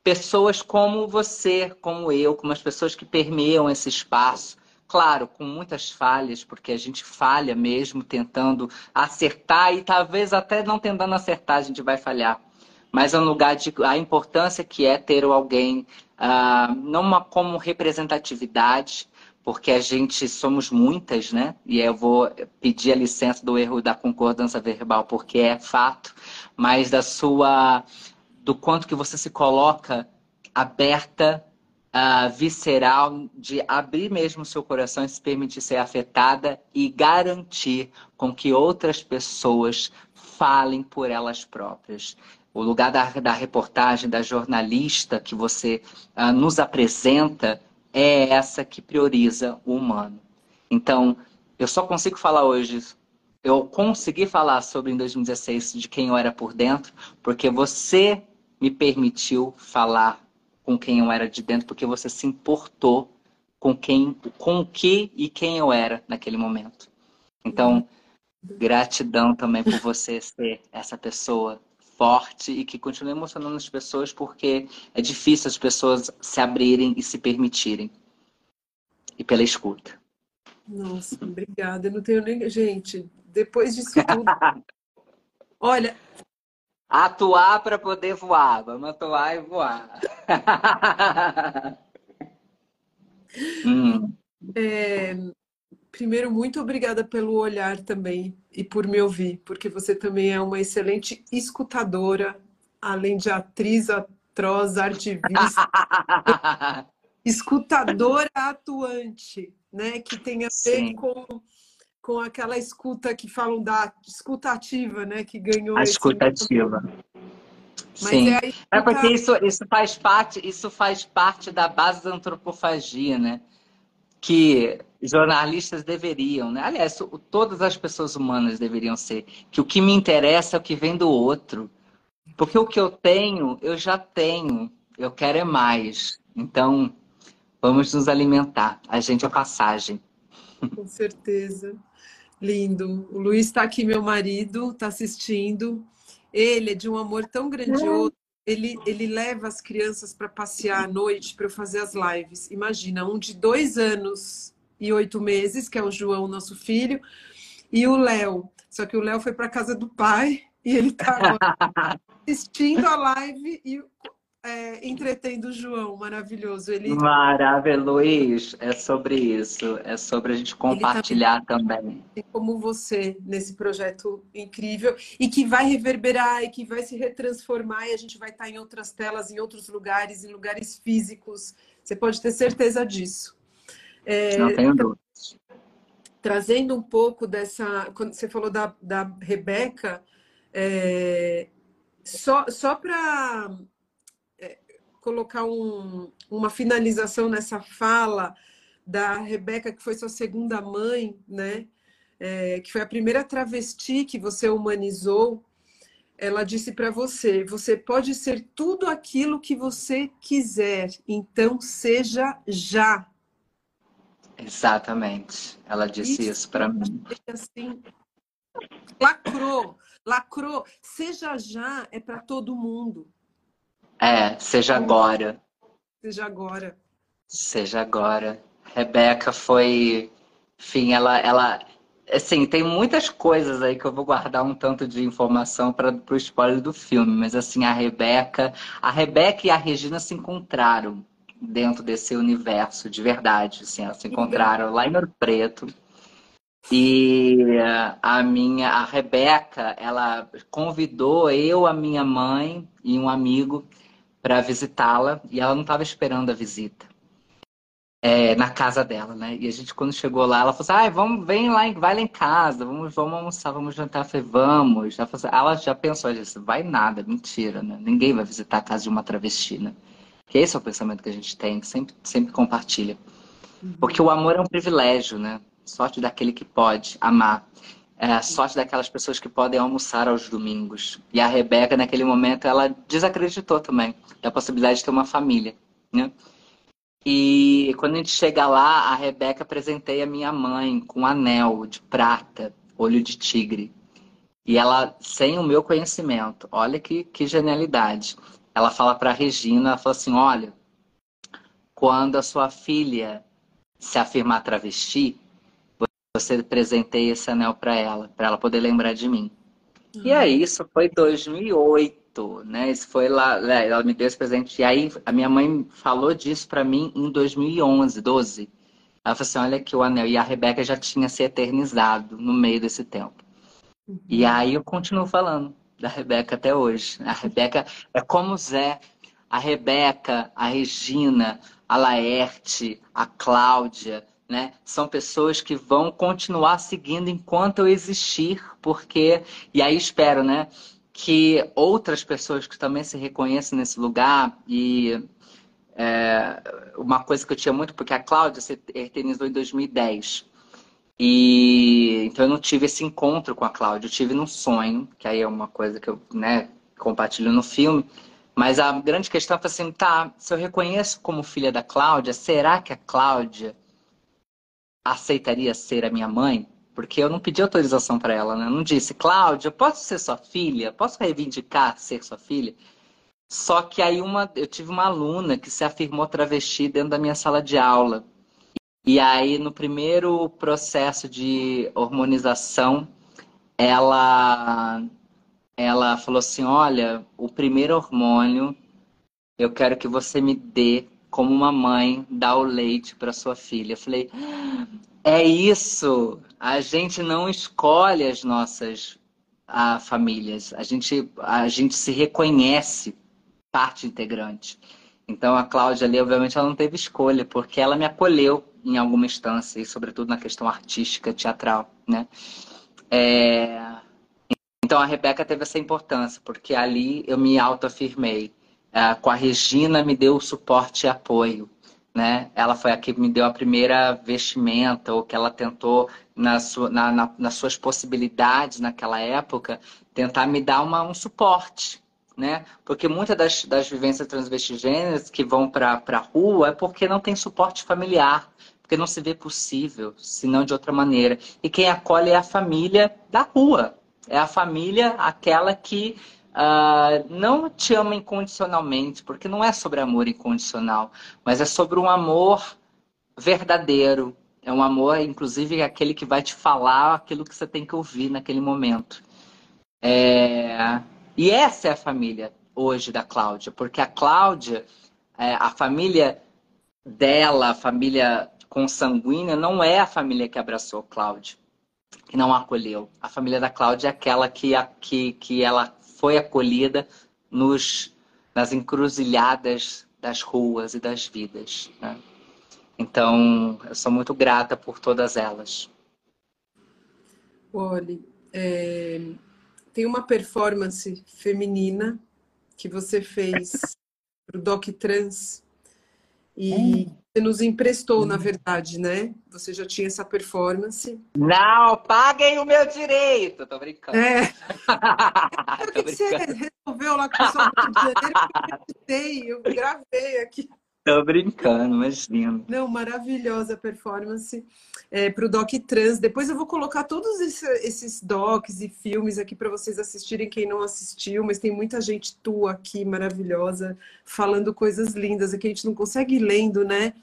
pessoas como você, como eu, como as pessoas que permeiam esse espaço. Claro, com muitas falhas, porque a gente falha mesmo tentando acertar e talvez até não tentando acertar a gente vai falhar. Mas é um lugar de a importância que é ter alguém uh, não uma, como representatividade, porque a gente somos muitas, né? E eu vou pedir a licença do erro da concordância verbal, porque é fato, mas da sua do quanto que você se coloca aberta, uh, visceral, de abrir mesmo o seu coração e se permitir ser afetada e garantir com que outras pessoas falem por elas próprias. O lugar da, da reportagem, da jornalista que você uh, nos apresenta é essa que prioriza o humano. Então, eu só consigo falar hoje eu consegui falar sobre em 2016 de quem eu era por dentro, porque você me permitiu falar com quem eu era de dentro, porque você se importou com quem, com o que e quem eu era naquele momento. Então, gratidão também por você ser essa pessoa forte e que continua emocionando as pessoas, porque é difícil as pessoas se abrirem e se permitirem. E pela escuta. Nossa, obrigada. Eu não tenho nem. Gente, depois disso tudo. <laughs> Olha, Atuar para poder voar. Vamos atuar e voar. <laughs> hum. é, primeiro, muito obrigada pelo olhar também e por me ouvir, porque você também é uma excelente escutadora, além de atriz, atroz, artivista. <laughs> escutadora atuante, né? Que tem a ver Sim. com com aquela escuta que falam da escuta ativa, né? Que ganhou. A escuta ativa. Sim. É, escuta... é, porque isso, isso faz parte, isso faz parte da base da antropofagia, né? Que jornalistas deveriam, né? Aliás, todas as pessoas humanas deveriam ser. Que o que me interessa é o que vem do outro. Porque o que eu tenho, eu já tenho. Eu quero é mais. Então, vamos nos alimentar. A gente é passagem. Com certeza. Lindo. O Luiz está aqui, meu marido, está assistindo. Ele é de um amor tão grandioso. Ele, ele leva as crianças para passear à noite para eu fazer as lives. Imagina, um de dois anos e oito meses, que é o João, nosso filho, e o Léo. Só que o Léo foi para casa do pai e ele está <laughs> assistindo a live e é, entretendo o João, maravilhoso. Ele... Maravilhoso, Luiz. É sobre isso. É sobre a gente compartilhar também. Como você, nesse projeto incrível, e que vai reverberar e que vai se retransformar, e a gente vai estar em outras telas, em outros lugares, em lugares físicos. Você pode ter certeza disso. É, Não tenho dúvidas. Trazendo um pouco dessa. Quando você falou da, da Rebeca, é, só, só para colocar um, uma finalização nessa fala da Rebeca, que foi sua segunda mãe, né? É, que foi a primeira travesti que você humanizou. Ela disse para você: você pode ser tudo aquilo que você quiser, então seja já. Exatamente. Ela disse isso, isso para mim. Assim, lacrou, lacrou. Seja já é para todo mundo. É, seja agora. Seja agora. Seja agora. Rebeca foi, enfim, ela, ela, assim, tem muitas coisas aí que eu vou guardar um tanto de informação para o spoiler do filme, mas assim, a Rebeca, a Rebeca e a Regina se encontraram dentro desse universo de verdade, assim, elas se encontraram lá em Ouro Preto. E a minha, a Rebeca, ela convidou eu, a minha mãe e um amigo para visitá-la e ela não estava esperando a visita. É, na casa dela, né? E a gente, quando chegou lá, ela falou assim: ah, vamos, vem lá, vai lá em casa, vamos, vamos almoçar, vamos jantar. Eu falei, vamos. Ela, assim, ela já pensou, ela disse, vai nada, mentira, né? Ninguém vai visitar a casa de uma travesti, né? Que esse é o pensamento que a gente tem, sempre, sempre compartilha. Uhum. Porque o amor é um privilégio, né? Sorte daquele que pode amar. É a sorte daquelas pessoas que podem almoçar aos domingos. E a Rebeca, naquele momento, ela desacreditou também da possibilidade de ter uma família, né? E quando a gente chega lá, a Rebeca apresentei a minha mãe com um anel de prata, olho de tigre. E ela, sem o meu conhecimento, olha que, que genialidade. Ela fala para Regina, ela fala assim, olha, quando a sua filha se afirmar travesti, você presenteia esse anel para ela, para ela poder lembrar de mim. Uhum. E aí, isso foi 2008, né? Isso foi lá, né? ela me deu esse presente. E aí, a minha mãe falou disso para mim em 2011, 12. Ela falou assim: olha que o anel. E a Rebeca já tinha se eternizado no meio desse tempo. Uhum. E aí, eu continuo falando da Rebeca até hoje. A Rebeca é como o Zé. A Rebeca, a Regina, a Laerte, a Cláudia, né? São pessoas que vão continuar seguindo enquanto eu existir, porque e aí espero, né, que outras pessoas que também se reconhecem nesse lugar e é, uma coisa que eu tinha muito, porque a Cláudia se eternizou em 2010. E então eu não tive esse encontro com a Cláudia, eu tive num sonho, que aí é uma coisa que eu, né, compartilho no filme. Mas a grande questão foi assim, tá, se eu reconheço como filha da Cláudia, será que a Cláudia aceitaria ser a minha mãe? Porque eu não pedi autorização para ela, né? Eu não disse, Cláudia, posso ser sua filha? Posso reivindicar ser sua filha? Só que aí uma, eu tive uma aluna que se afirmou travesti dentro da minha sala de aula. E aí, no primeiro processo de hormonização, ela, ela falou assim: Olha, o primeiro hormônio eu quero que você me dê como uma mãe dá o leite para sua filha. Eu falei, é isso. A gente não escolhe as nossas a, famílias. A gente, a gente se reconhece parte integrante. Então a Cláudia ali, obviamente, ela não teve escolha, porque ela me acolheu em alguma instância, e sobretudo na questão artística, teatral, né? É... Então a Rebeca teve essa importância, porque ali eu me autoafirmei com a Regina me deu suporte e apoio. Né? Ela foi a que me deu a primeira vestimenta, ou que ela tentou, na sua, na, na, nas suas possibilidades naquela época, tentar me dar uma, um suporte. Né? Porque muitas das, das vivências transvestigêneras que vão para a rua é porque não tem suporte familiar, porque não se vê possível, senão de outra maneira. E quem acolhe é a família da rua, é a família aquela que Uh, não te ama incondicionalmente, porque não é sobre amor incondicional, mas é sobre um amor verdadeiro. É um amor, inclusive, aquele que vai te falar aquilo que você tem que ouvir naquele momento. É... E essa é a família hoje da Cláudia, porque a Cláudia, é, a família dela, a família consanguínea, não é a família que abraçou Cláudia, que não a acolheu. A família da Cláudia é aquela que, que, que ela foi acolhida nos, nas encruzilhadas das ruas e das vidas. Né? Então, eu sou muito grata por todas elas. Olha, é, tem uma performance feminina que você fez para o Doc Trans e hum. Você nos emprestou, na verdade, né? Você já tinha essa performance. Não, paguem o meu direito! Tô brincando. É. <laughs> Tô brincando. Você resolveu lá com o pessoal do Rio de Janeiro, eu, eu gravei aqui. Tô brincando, imagina. Não, maravilhosa performance é, para o Doc Trans. Depois eu vou colocar todos esses docs e filmes aqui para vocês assistirem, quem não assistiu, mas tem muita gente tua aqui, maravilhosa, falando coisas lindas, aqui a gente não consegue ir lendo, né?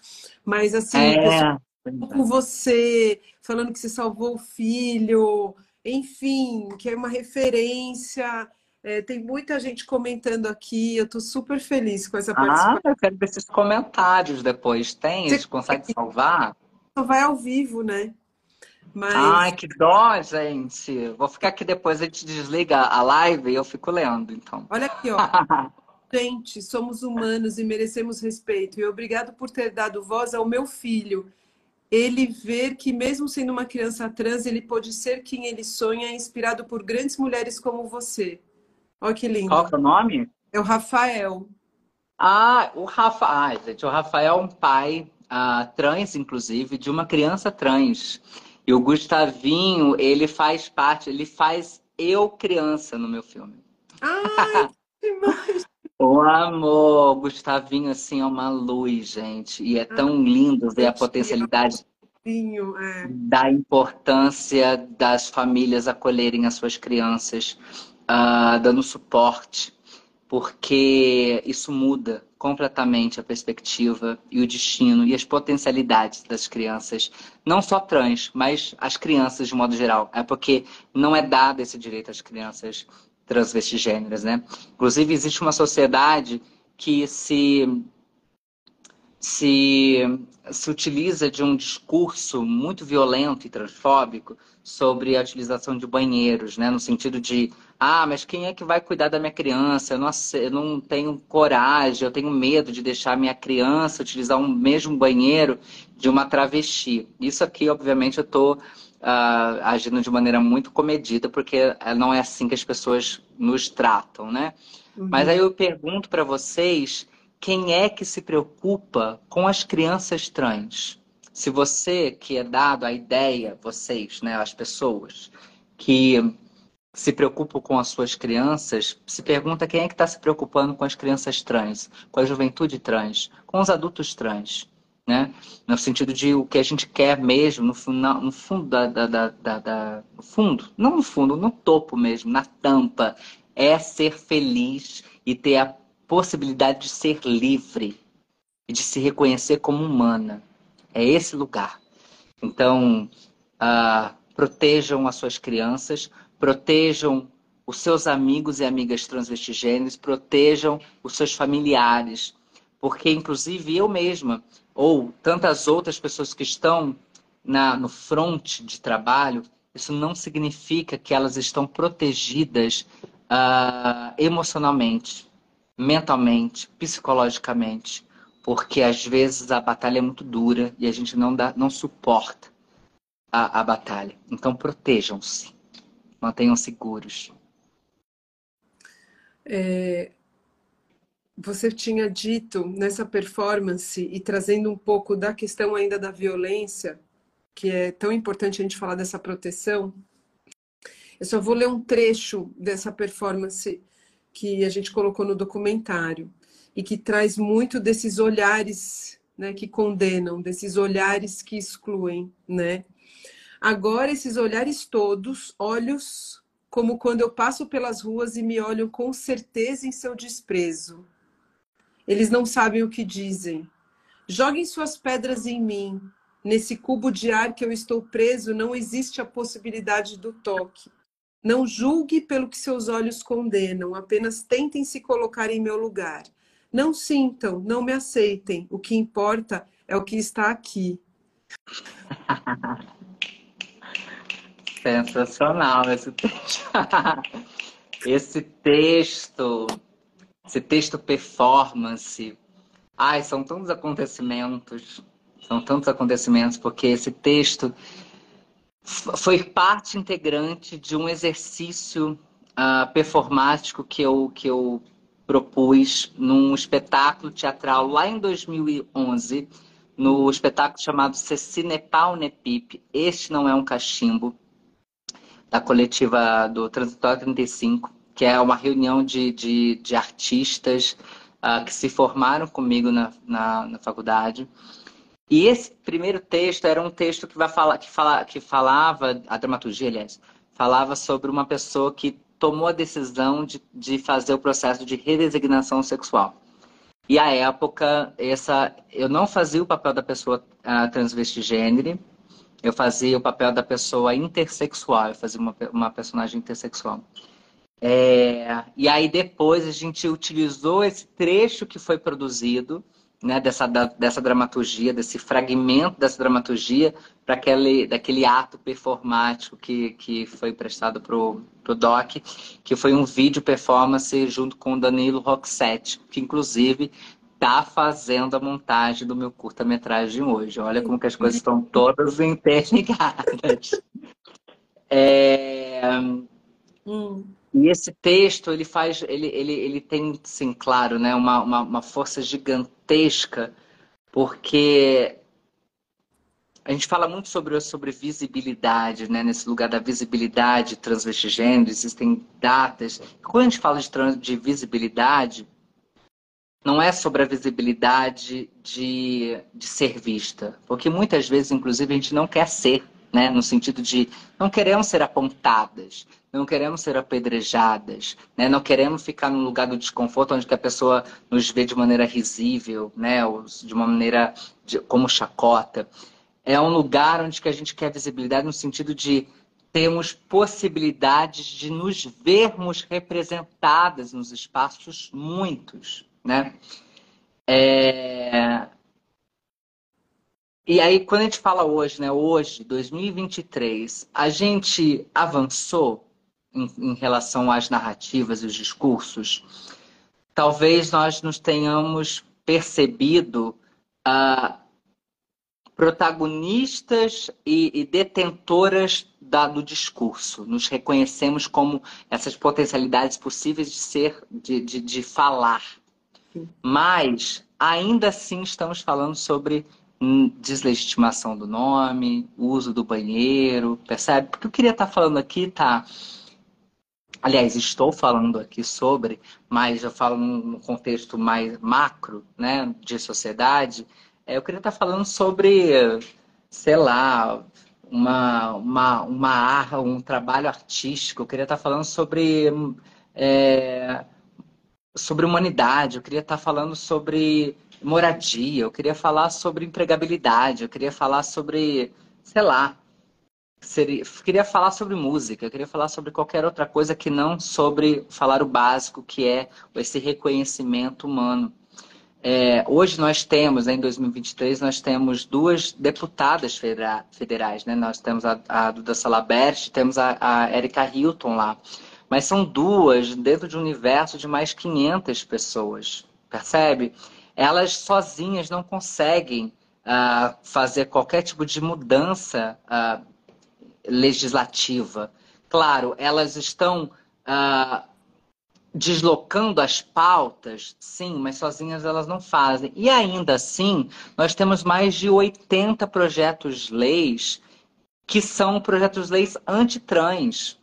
Mas assim, é, com você, falando que você salvou o filho, enfim, que é uma referência. É, tem muita gente comentando aqui, eu estou super feliz com essa participação. Ah, eu quero ver esses comentários depois. Tem? Você consegue salvar? Vai ao vivo, né? Mas... Ai, que dó, gente. Vou ficar aqui depois, a gente desliga a live e eu fico lendo, então. Olha aqui, ó. <laughs> gente, somos humanos e merecemos respeito. E obrigado por ter dado voz ao meu filho. Ele ver que, mesmo sendo uma criança trans, ele pode ser quem ele sonha, inspirado por grandes mulheres como você. Olha que lindo. Qual é o nome? É o Rafael. Ah, o Rafa, ah, gente, o Rafael é um pai uh, trans, inclusive, de uma criança trans. E o Gustavinho, ele faz parte, ele faz eu criança no meu filme. Ai, <laughs> demais! O amor, Gustavinho, assim, é uma luz, gente. E é tão lindo ver a potencialidade é. da importância das famílias acolherem as suas crianças, uh, dando suporte, porque isso muda completamente a perspectiva e o destino e as potencialidades das crianças, não só trans, mas as crianças de modo geral. É porque não é dado esse direito às crianças transvestigêneras, né? Inclusive, existe uma sociedade que se, se, se utiliza de um discurso muito violento e transfóbico sobre a utilização de banheiros, né? No sentido de, ah, mas quem é que vai cuidar da minha criança? Eu não, eu não tenho coragem, eu tenho medo de deixar minha criança utilizar um mesmo banheiro de uma travesti. Isso aqui, obviamente, eu estou uh, agindo de maneira muito comedida, porque não é assim que as pessoas nos tratam, né? Uhum. Mas aí eu pergunto para vocês, quem é que se preocupa com as crianças trans? Se você que é dado a ideia, vocês, né, as pessoas que se preocupam com as suas crianças, se pergunta quem é que está se preocupando com as crianças trans, com a juventude trans, com os adultos trans né? No sentido de o que a gente quer mesmo, no, no fundo da, da, da, da, no fundo, não no fundo, no topo mesmo, na tampa, é ser feliz e ter a possibilidade de ser livre e de se reconhecer como humana. É esse lugar. Então, uh, protejam as suas crianças, protejam os seus amigos e amigas transvestigêneros, protejam os seus familiares, porque inclusive eu mesma ou tantas outras pessoas que estão na, no front de trabalho, isso não significa que elas estão protegidas uh, emocionalmente, mentalmente, psicologicamente, porque às vezes a batalha é muito dura e a gente não, dá, não suporta a, a batalha. Então protejam-se, mantenham seguros. É, você tinha dito nessa performance e trazendo um pouco da questão ainda da violência, que é tão importante a gente falar dessa proteção. Eu só vou ler um trecho dessa performance que a gente colocou no documentário e que traz muito desses olhares, né, que condenam, desses olhares que excluem, né? Agora esses olhares todos, olhos como quando eu passo pelas ruas e me olham com certeza em seu desprezo eles não sabem o que dizem. Joguem suas pedras em mim. Nesse cubo de ar que eu estou preso, não existe a possibilidade do toque. Não julgue pelo que seus olhos condenam, apenas tentem se colocar em meu lugar. Não sintam, não me aceitem. O que importa é o que está aqui. <laughs> Sensacional esse texto. <laughs> esse texto esse texto performance. Ai, são tantos acontecimentos, são tantos acontecimentos, porque esse texto foi parte integrante de um exercício uh, performático que eu, que eu propus num espetáculo teatral lá em 2011, no espetáculo chamado Cecinepal Nepip. Este não é um cachimbo, da coletiva do Transitório 35 que é uma reunião de, de, de artistas uh, que se formaram comigo na, na, na, faculdade. E esse primeiro texto era um texto que, vai falar, que, fala, que falava, a dramaturgia, aliás, falava sobre uma pessoa que tomou a decisão de, de fazer o processo de redesignação sexual. E à época, essa, eu não fazia o papel da pessoa uh, transvestigênero, eu fazia o papel da pessoa intersexual, eu fazia uma, uma personagem intersexual. É, e aí depois a gente utilizou esse trecho que foi produzido, né, dessa, da, dessa dramaturgia, desse fragmento dessa dramaturgia, para aquele daquele ato performático que, que foi prestado para o Doc, que foi um vídeo performance junto com o Danilo Roxette, que inclusive está fazendo a montagem do meu curta-metragem hoje. Olha como que as coisas estão todas interligadas. <laughs> É... Hum. E esse texto, ele faz, ele, ele, ele tem, sim, claro, né, uma, uma, uma força gigantesca, porque a gente fala muito sobre, sobre visibilidade, né? Nesse lugar da visibilidade transvestigênero, existem datas. Quando a gente fala de, trans, de visibilidade, não é sobre a visibilidade de, de ser vista. Porque muitas vezes, inclusive, a gente não quer ser, né? No sentido de não queremos ser apontadas, não queremos ser apedrejadas, né? Não queremos ficar no lugar do desconforto onde a pessoa nos vê de maneira risível, né? Ou de uma maneira de, como chacota é um lugar onde que a gente quer visibilidade no sentido de termos possibilidades de nos vermos representadas nos espaços muitos, né? É... E aí, quando a gente fala hoje, né? Hoje, 2023, a gente avançou em, em relação às narrativas e os discursos. Talvez nós nos tenhamos percebido uh, protagonistas e, e detentoras da, do discurso. Nos reconhecemos como essas potencialidades possíveis de ser, de, de, de falar. Mas ainda assim estamos falando sobre deslegitimação do nome, uso do banheiro, percebe? Porque eu queria estar falando aqui, tá? Aliás, estou falando aqui sobre, mas eu falo num contexto mais macro, né, de sociedade, é, eu queria estar falando sobre, sei lá, uma, uma, uma um trabalho artístico. Eu queria estar falando sobre, é, sobre humanidade. Eu queria estar falando sobre moradia. Eu queria falar sobre empregabilidade. Eu queria falar sobre, sei lá, seria, queria falar sobre música, queria falar sobre qualquer outra coisa que não sobre falar o básico, que é esse reconhecimento humano. É, hoje nós temos, em 2023, nós temos duas deputadas federais, né? Nós temos a, a Duda Salabert, temos a, a Erika Hilton lá. Mas são duas dentro de um universo de mais 500 pessoas, percebe? Elas sozinhas não conseguem uh, fazer qualquer tipo de mudança uh, legislativa. Claro, elas estão uh, deslocando as pautas, sim, mas sozinhas elas não fazem. E ainda assim, nós temos mais de 80 projetos-leis que são projetos-leis antitrans.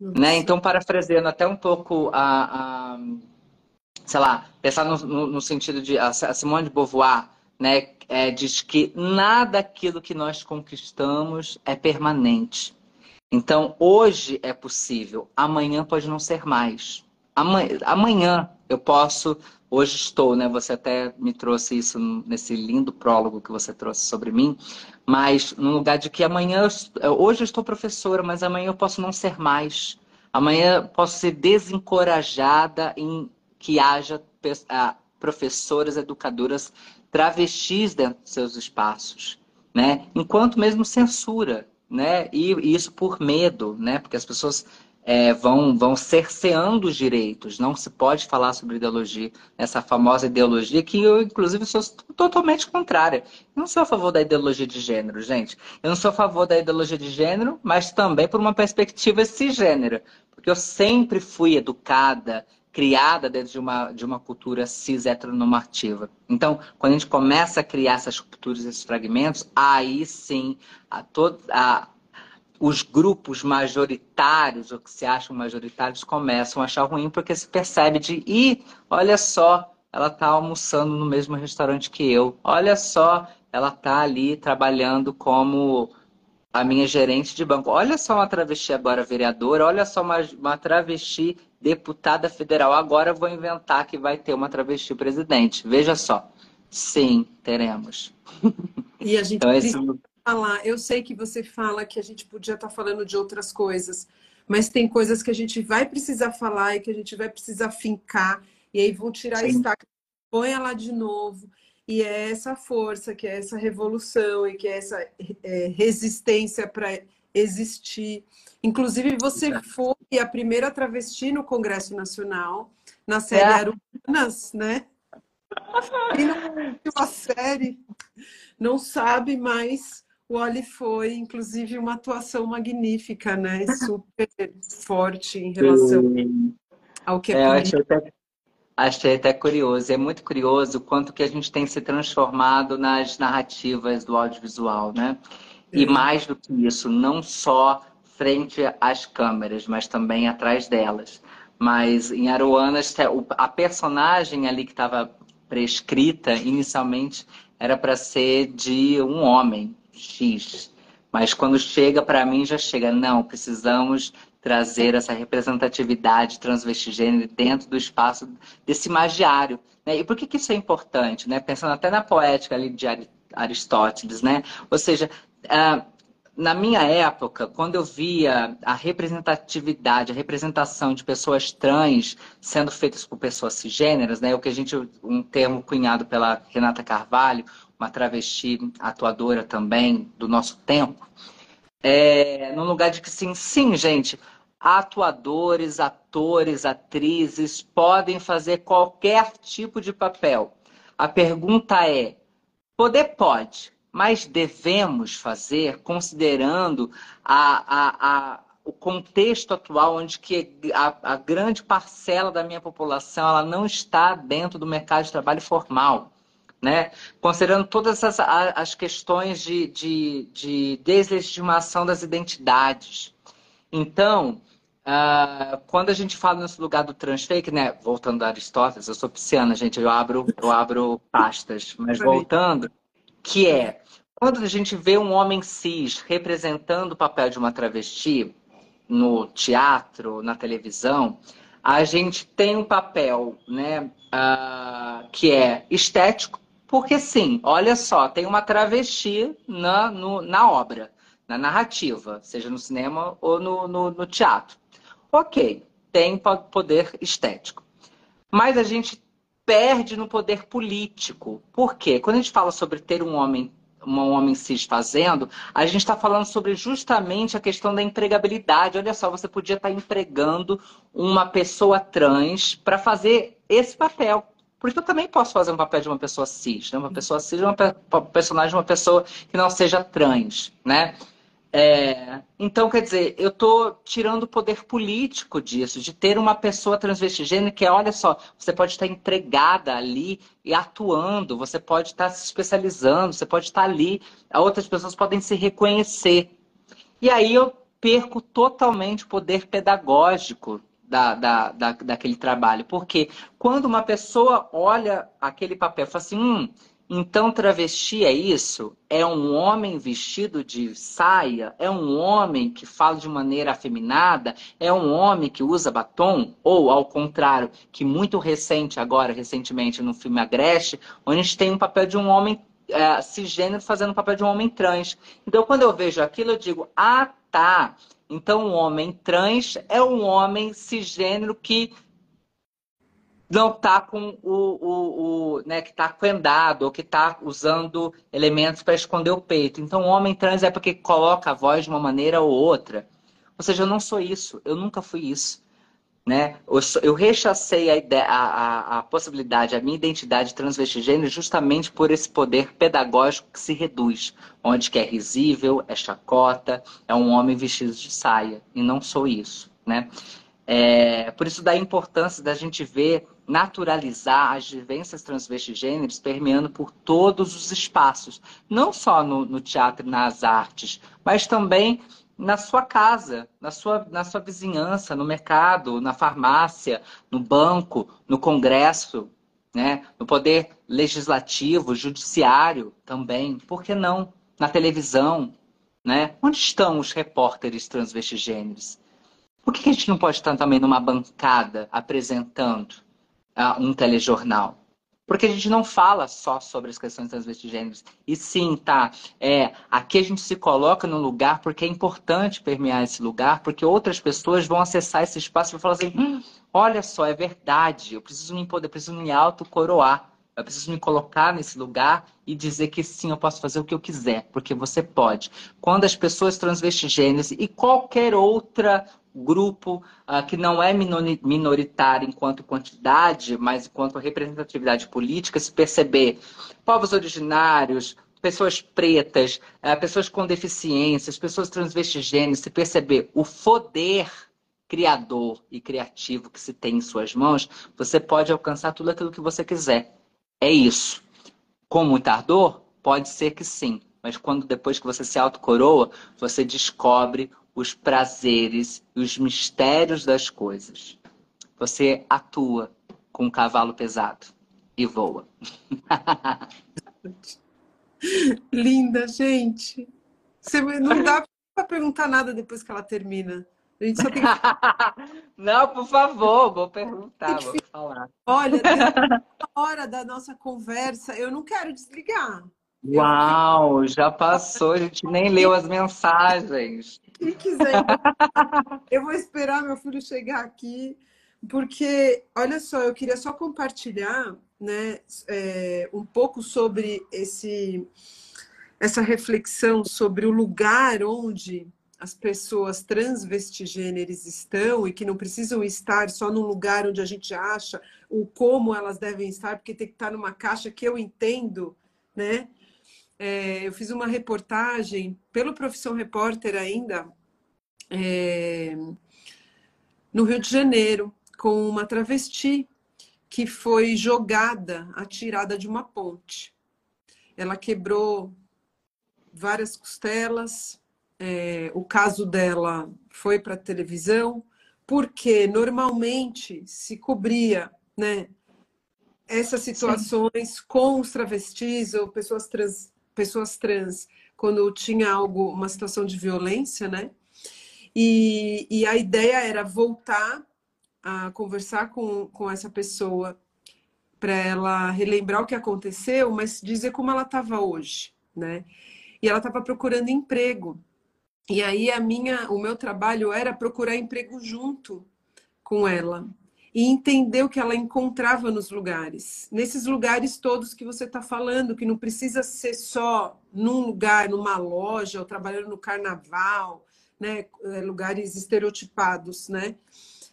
Né? Então, parafraseando até um pouco a, a sei lá, pensar no, no, no, sentido de a Simone de Beauvoir, né, é, diz que nada aquilo que nós conquistamos é permanente. Então, hoje é possível, amanhã pode não ser mais amanhã eu posso, hoje estou, né? Você até me trouxe isso nesse lindo prólogo que você trouxe sobre mim, mas no lugar de que amanhã, hoje eu estou professora, mas amanhã eu posso não ser mais. Amanhã posso ser desencorajada em que haja professoras, educadoras travestis dentro de seus espaços, né? Enquanto mesmo censura, né? E isso por medo, né? Porque as pessoas é, vão, vão cerceando os direitos. Não se pode falar sobre ideologia, essa famosa ideologia que eu, inclusive, sou totalmente contrária. Eu não sou a favor da ideologia de gênero, gente. Eu não sou a favor da ideologia de gênero, mas também por uma perspectiva cisgênero. Porque eu sempre fui educada, criada dentro de uma, de uma cultura cis heteronormativa. Então, quando a gente começa a criar essas culturas, esses fragmentos, aí sim, a, todo, a, os grupos majoritários, ou que se acham majoritários, começam a achar ruim porque se percebe de, ih, olha só, ela está almoçando no mesmo restaurante que eu. Olha só, ela está ali trabalhando como a minha gerente de banco. Olha só uma travesti agora vereadora, olha só uma, uma travesti deputada federal. Agora eu vou inventar que vai ter uma travesti presidente. Veja só. Sim, teremos. E a gente então, esse falar. Eu sei que você fala que a gente podia estar falando de outras coisas, mas tem coisas que a gente vai precisar falar e que a gente vai precisar fincar, e aí vão tirar Sim. a estaca, põe lá de novo. E é essa força, que é essa revolução e que é essa é, resistência para existir. Inclusive, você Exato. foi a primeira travesti no Congresso Nacional, na série é. Arunas, né? E não uma série, não sabe mais o Oli foi, inclusive, uma atuação magnífica, né? Super forte em relação ao que é, é achei até, achei até curioso. É muito curioso o quanto que a gente tem se transformado nas narrativas do audiovisual, né? E é. mais do que isso, não só frente às câmeras, mas também atrás delas. Mas em Aruanas, a personagem ali que estava prescrita inicialmente era para ser de um homem, X. Mas quando chega para mim, já chega, não, precisamos trazer essa representatividade transvestigênero dentro do espaço desse magiário. Né? E por que, que isso é importante? Né? Pensando até na poética ali de Aristóteles, né? Ou seja, uh, na minha época, quando eu via a representatividade, a representação de pessoas trans sendo feitas por pessoas cisgêneras, né, o que a gente um termo cunhado pela Renata Carvalho, uma travesti atuadora também do nosso tempo, é, no lugar de que sim, sim, gente, atuadores, atores, atrizes podem fazer qualquer tipo de papel. A pergunta é: poder pode, mas devemos fazer considerando a, a, a, o contexto atual onde que a, grande parcela da minha população ela não está dentro do mercado de trabalho formal né? considerando todas as, as questões de, de, de deslegitimação das identidades. Então, uh, quando a gente fala nesse lugar do transfake, né? voltando a Aristóteles, eu sou pisciana, gente, eu abro, eu abro pastas, mas voltando, que é quando a gente vê um homem cis representando o papel de uma travesti no teatro, na televisão, a gente tem um papel né, uh, que é estético, porque sim, olha só, tem uma travesti na, no, na obra, na narrativa, seja no cinema ou no, no, no teatro. Ok, tem poder estético. Mas a gente perde no poder político. Por quê? Quando a gente fala sobre ter um homem um homem cis fazendo, a gente está falando sobre justamente a questão da empregabilidade. Olha só, você podia estar tá empregando uma pessoa trans para fazer esse papel. Porque eu também posso fazer um papel de uma pessoa cis, né? Uma pessoa cis é uma personagem de uma pessoa que não seja trans, né? É, então, quer dizer, eu estou tirando o poder político disso, de ter uma pessoa transvestigênero que, olha só, você pode estar empregada ali e atuando, você pode estar se especializando, você pode estar ali, outras pessoas podem se reconhecer. E aí eu perco totalmente o poder pedagógico da, da, da, daquele trabalho. Porque quando uma pessoa olha aquele papel e fala assim, hum, então travesti é isso? É um homem vestido de saia? É um homem que fala de maneira afeminada? É um homem que usa batom? Ou, ao contrário, que muito recente, agora, recentemente, no filme Agreste, onde a gente tem um papel de um homem é, cisgênero fazendo o papel de um homem trans. Então, quando eu vejo aquilo, eu digo, ah, tá. Então, um homem trans é um homem cisgênero que não está com o, o, o, né, que está coendado ou que está usando elementos para esconder o peito. Então, o homem trans é porque coloca a voz de uma maneira ou outra. Ou seja, eu não sou isso, eu nunca fui isso. Né? Eu, eu rechacei a, ideia, a, a, a, possibilidade, a minha identidade transvestigênero justamente por esse poder pedagógico que se reduz, onde que é risível, é chacota, é um homem vestido de saia, e não sou isso. Né? É, por isso da importância da gente ver, naturalizar as vivências transvestigêneros permeando por todos os espaços, não só no, no teatro e nas artes, mas também na sua casa, na sua, na sua vizinhança, no mercado, na farmácia, no banco, no congresso, né? no poder legislativo, judiciário também. Por que não? Na televisão. Né? Onde estão os repórteres transvestigêneros? Por que a gente não pode estar também numa bancada apresentando uh, um telejornal? Porque a gente não fala só sobre as questões transvestigêneros. E sim, tá? É, aqui a gente se coloca no lugar porque é importante permear esse lugar, porque outras pessoas vão acessar esse espaço e falar assim: hum, olha só, é verdade, eu preciso me poder, preciso me autocoroar. Eu preciso me colocar nesse lugar e dizer que sim, eu posso fazer o que eu quiser, porque você pode. Quando as pessoas transvestigêneras e qualquer outra grupo uh, que não é minoritário enquanto quantidade, mas enquanto representatividade política, se perceber povos originários, pessoas pretas, eh, pessoas com deficiências, pessoas transvestigêneas, se perceber o poder criador e criativo que se tem em suas mãos, você pode alcançar tudo aquilo que você quiser. É isso. Com muita ardor? Pode ser que sim. Mas quando depois que você se autocoroa, você descobre os prazeres e os mistérios das coisas. Você atua com um cavalo pesado e voa. <laughs> Linda, gente. Você não dá para perguntar nada depois que ela termina. A gente só tem que... <laughs> Não, por favor, vou perguntar, vou falar. Olha, <laughs> hora da nossa conversa, eu não quero desligar. Uau, já passou, a gente nem leu as mensagens. Quem quiser, <laughs> eu vou esperar meu filho chegar aqui, porque, olha só, eu queria só compartilhar né, é, um pouco sobre esse, essa reflexão sobre o lugar onde as pessoas transvestigêneres estão e que não precisam estar só num lugar onde a gente acha o como elas devem estar, porque tem que estar numa caixa que eu entendo, né? É, eu fiz uma reportagem pelo Profissão Repórter ainda é, no Rio de Janeiro com uma travesti que foi jogada, atirada de uma ponte. Ela quebrou várias costelas, é, o caso dela foi para a televisão, porque normalmente se cobria né, essas situações Sim. com os travestis ou pessoas trans, pessoas trans quando tinha algo, uma situação de violência, né? E, e a ideia era voltar a conversar com, com essa pessoa para ela relembrar o que aconteceu, mas dizer como ela estava hoje, né? E ela estava procurando emprego. E aí a minha, o meu trabalho era procurar emprego junto com ela e entender o que ela encontrava nos lugares, nesses lugares todos que você está falando, que não precisa ser só num lugar, numa loja, ou trabalhando no carnaval, né, é, lugares estereotipados, né?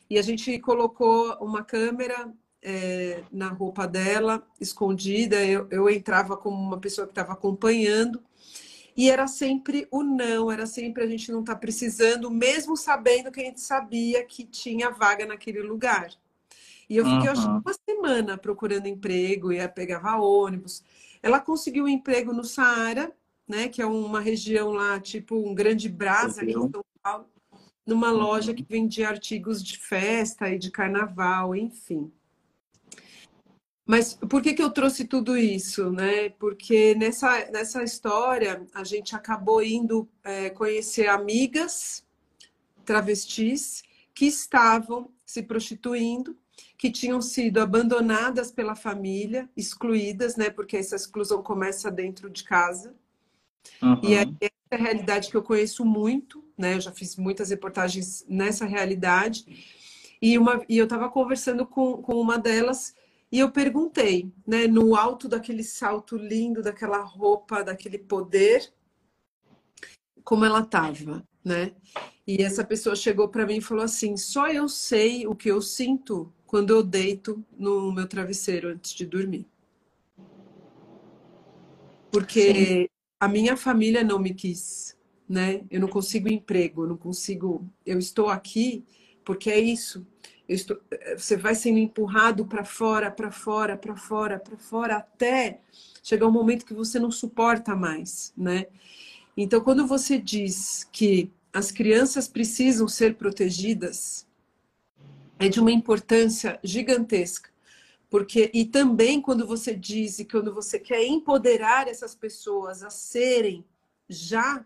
E a gente colocou uma câmera é, na roupa dela, escondida. Eu, eu entrava como uma pessoa que estava acompanhando e era sempre o não, era sempre a gente não está precisando, mesmo sabendo que a gente sabia que tinha vaga naquele lugar. E eu fiquei, uhum. acho, uma semana procurando emprego, ia pegava ônibus. Ela conseguiu um emprego no Saara, né, que é uma região lá, tipo um grande brasa aqui em São Paulo, numa uhum. loja que vendia artigos de festa e de carnaval, enfim. Mas por que, que eu trouxe tudo isso? Né? Porque nessa, nessa história a gente acabou indo é, conhecer amigas travestis que estavam se prostituindo, que tinham sido abandonadas pela família, excluídas, né? Porque essa exclusão começa dentro de casa. Uhum. E é essa é a realidade que eu conheço muito, né? Eu já fiz muitas reportagens nessa realidade. E, uma, e eu estava conversando com, com uma delas e eu perguntei, né, no alto daquele salto lindo, daquela roupa, daquele poder, como ela estava, né? E essa pessoa chegou para mim e falou assim: só eu sei o que eu sinto quando eu deito no meu travesseiro antes de dormir. Porque Sim. a minha família não me quis, né? Eu não consigo emprego, eu não consigo. Eu estou aqui porque é isso. Estou, você vai sendo empurrado para fora, para fora, para fora, para fora, até chegar um momento que você não suporta mais, né? Então, quando você diz que as crianças precisam ser protegidas, é de uma importância gigantesca. Porque, e também quando você diz e quando você quer empoderar essas pessoas a serem já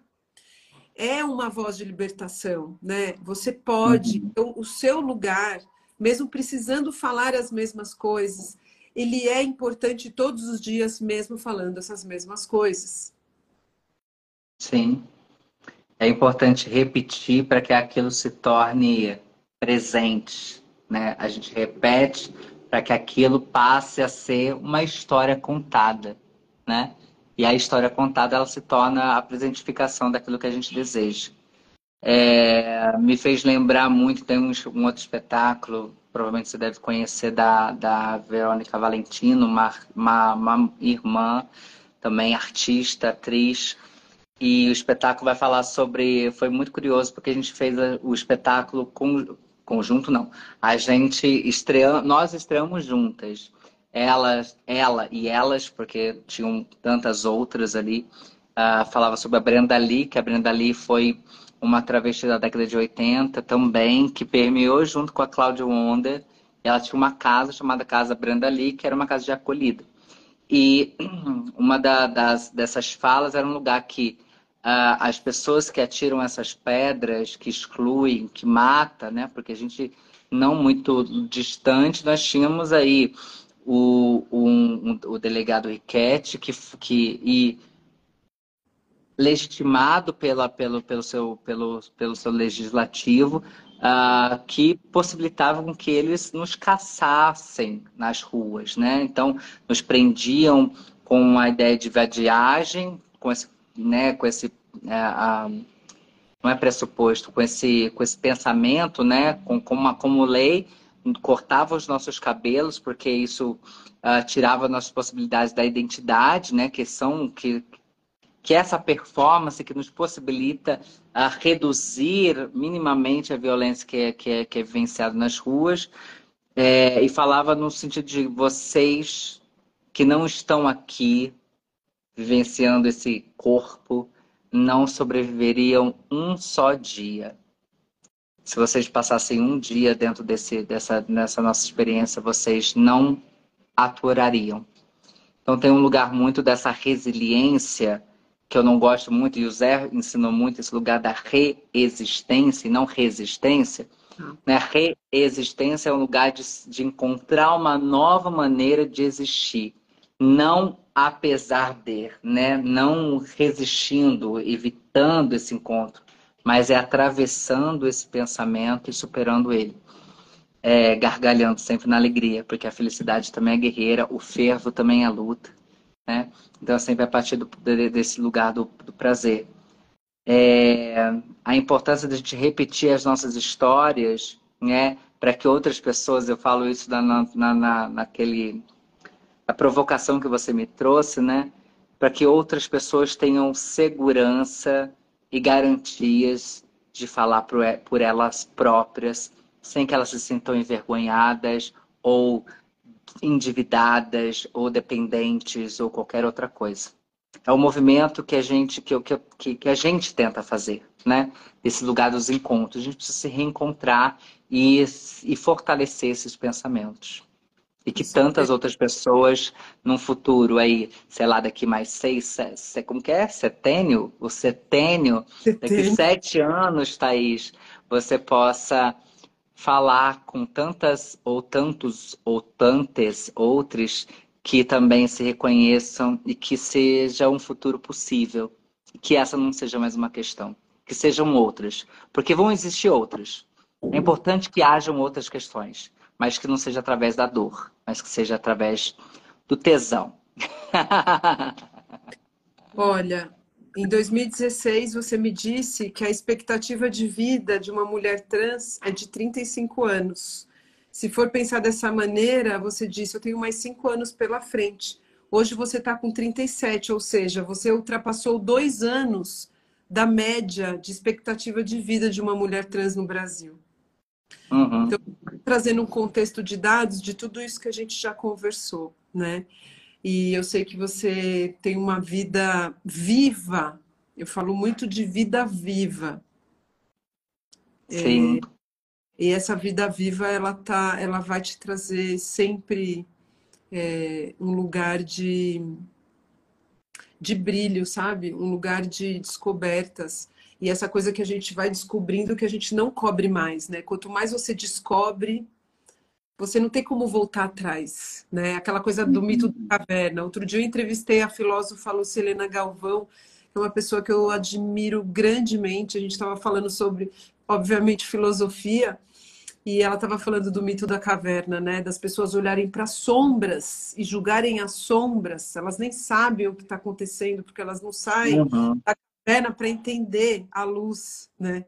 é uma voz de libertação, né? Você pode, uhum. então, o seu lugar, mesmo precisando falar as mesmas coisas, ele é importante todos os dias, mesmo falando essas mesmas coisas. Sim. É importante repetir para que aquilo se torne presente, né? A gente repete para que aquilo passe a ser uma história contada, né? E a história contada ela se torna a presentificação daquilo que a gente deseja. É, me fez lembrar muito, tem um, um, outro espetáculo, provavelmente você deve conhecer, da, da Verônica Valentino, uma, uma, uma irmã também artista, atriz. E o espetáculo vai falar sobre. Foi muito curioso porque a gente fez o espetáculo com, conjunto, não. A gente estreou, nós estreamos juntas. Elas, ela e elas, porque tinham tantas outras ali. Uh, falava sobre a Brenda Lee, que a Brenda Lee foi uma travesti da década de 80 também, que permeou junto com a Cláudia Wonder. Ela tinha uma casa chamada Casa Brenda Lee, que era uma casa de acolhida. E <clears throat> uma da, das, dessas falas era um lugar que as pessoas que atiram essas pedras, que excluem, que mata, né? Porque a gente, não muito distante, nós tínhamos aí o, um, o delegado Riquete, que, que e legitimado pela, pelo, pelo, seu, pelo, pelo seu legislativo, uh, que possibilitavam que eles nos caçassem nas ruas, né? Então, nos prendiam com a ideia de vadiagem, com esse, né, com esse uh, não é pressuposto, com esse, com esse pensamento, né, com, como lei, cortava os nossos cabelos, porque isso uh, tirava nossas possibilidades da identidade, né, que são, que, que essa performance que nos possibilita a reduzir minimamente a violência que é, que é, que é vivenciada nas ruas. É, e falava no sentido de vocês que não estão aqui vivenciando esse corpo não sobreviveriam um só dia. Se vocês passassem um dia dentro desse, dessa nessa nossa experiência, vocês não aturariam. Então tem um lugar muito dessa resiliência que eu não gosto muito, e o Zé ensinou muito esse lugar da reexistência e não resistência. Ah. Né? Reexistência é um lugar de, de encontrar uma nova maneira de existir, não apesar de, né? não resistindo, evitando esse encontro, mas é atravessando esse pensamento e superando ele. É, gargalhando sempre na alegria, porque a felicidade também é guerreira, o fervo também é luta. Né? Então, é sempre a partir do, desse lugar do, do prazer. É, a importância de a gente repetir as nossas histórias, né? Para que outras pessoas, eu falo isso na, na, na, naquele, a provocação que você me trouxe, né? Para que outras pessoas tenham segurança e garantias de falar por, elas próprias, sem que elas se sintam envergonhadas ou endividadas ou dependentes ou qualquer outra coisa. É o movimento que a gente que, que, que a gente tenta fazer, né? Esse lugar dos encontros. A gente precisa se reencontrar e, e fortalecer esses pensamentos. E que tantas outras pessoas num futuro aí, sei lá, daqui mais seis, sete, como que é? Setênio? O setênio, setênio. daqui sete anos, Thaís, você possa falar com tantas ou tantos ou tantas outras que também se reconheçam e que seja um futuro possível. Que essa não seja mais uma questão. Que sejam outras. Porque vão existir outras. É importante que hajam outras questões, mas que não seja através da dor, mas que seja através do tesão. <laughs> Olha, em 2016, você me disse que a expectativa de vida de uma mulher trans é de 35 anos. Se for pensar dessa maneira, você disse: eu tenho mais cinco anos pela frente. Hoje você está com 37, ou seja, você ultrapassou dois anos da média de expectativa de vida de uma mulher trans no Brasil. Uhum. Então, trazendo um contexto de dados de tudo isso que a gente já conversou, né? E eu sei que você tem uma vida viva. Eu falo muito de vida viva. Sim. É, e essa vida viva, ela tá, ela vai te trazer sempre é, um lugar de de brilho, sabe? Um lugar de descobertas. E essa coisa que a gente vai descobrindo que a gente não cobre mais, né? Quanto mais você descobre, você não tem como voltar atrás, né? Aquela coisa do mito da caverna. Outro dia eu entrevistei a filósofa Lucilena Galvão, que é uma pessoa que eu admiro grandemente. A gente estava falando sobre, obviamente, filosofia, e ela estava falando do mito da caverna, né? Das pessoas olharem para sombras e julgarem as sombras. Elas nem sabem o que está acontecendo, porque elas não saem uhum. da para entender a luz, né?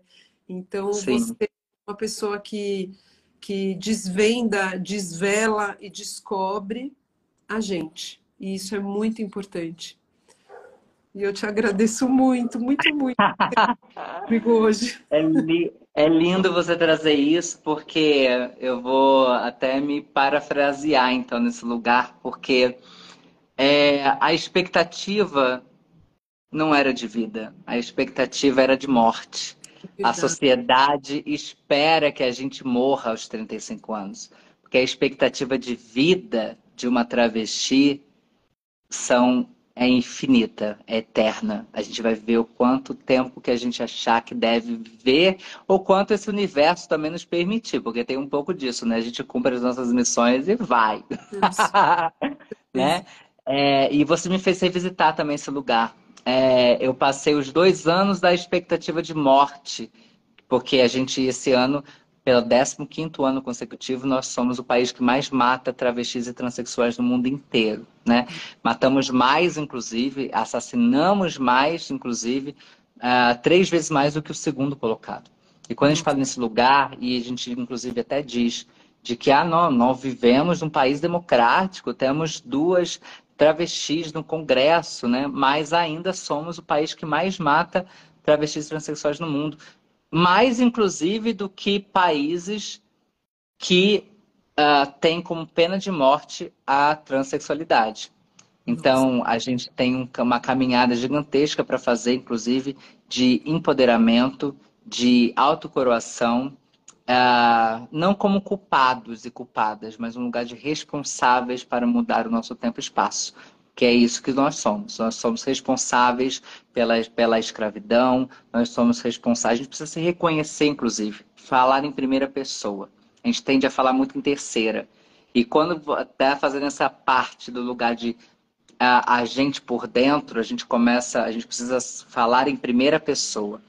Então, Sim. você é uma pessoa que que desvenda, desvela e descobre a gente. E isso é muito importante. E eu te agradeço muito, muito, muito <laughs> comigo hoje. É, li é lindo você trazer isso, porque eu vou até me parafrasear então nesse lugar, porque é, a expectativa não era de vida, a expectativa era de morte. A sociedade espera que a gente morra aos 35 anos, porque a expectativa de vida de uma travesti são é infinita, é eterna. A gente vai ver o quanto tempo que a gente achar que deve viver, ou quanto esse universo também nos permitir, porque tem um pouco disso, né? A gente cumpre as nossas missões e vai. <laughs> né? É, e você me fez revisitar também esse lugar. É, eu passei os dois anos da expectativa de morte, porque a gente, esse ano, pelo 15 ano consecutivo, nós somos o país que mais mata travestis e transexuais no mundo inteiro. Né? Matamos mais, inclusive, assassinamos mais, inclusive, uh, três vezes mais do que o segundo colocado. E quando a gente fala nesse lugar, e a gente, inclusive, até diz de que ah, nós vivemos num país democrático, temos duas travestis no Congresso, né? mas ainda somos o país que mais mata travestis transexuais no mundo mais inclusive do que países que uh, têm como pena de morte a transexualidade. Então, Nossa. a gente tem uma caminhada gigantesca para fazer, inclusive, de empoderamento, de autocoroação, uh, não como culpados e culpadas, mas um lugar de responsáveis para mudar o nosso tempo e espaço que é isso que nós somos. Nós somos responsáveis pela, pela escravidão, nós somos responsáveis, a gente precisa se reconhecer, inclusive, falar em primeira pessoa. A gente tende a falar muito em terceira. E quando está fazendo essa parte do lugar de a, a gente por dentro, a gente começa, a gente precisa falar em primeira pessoa.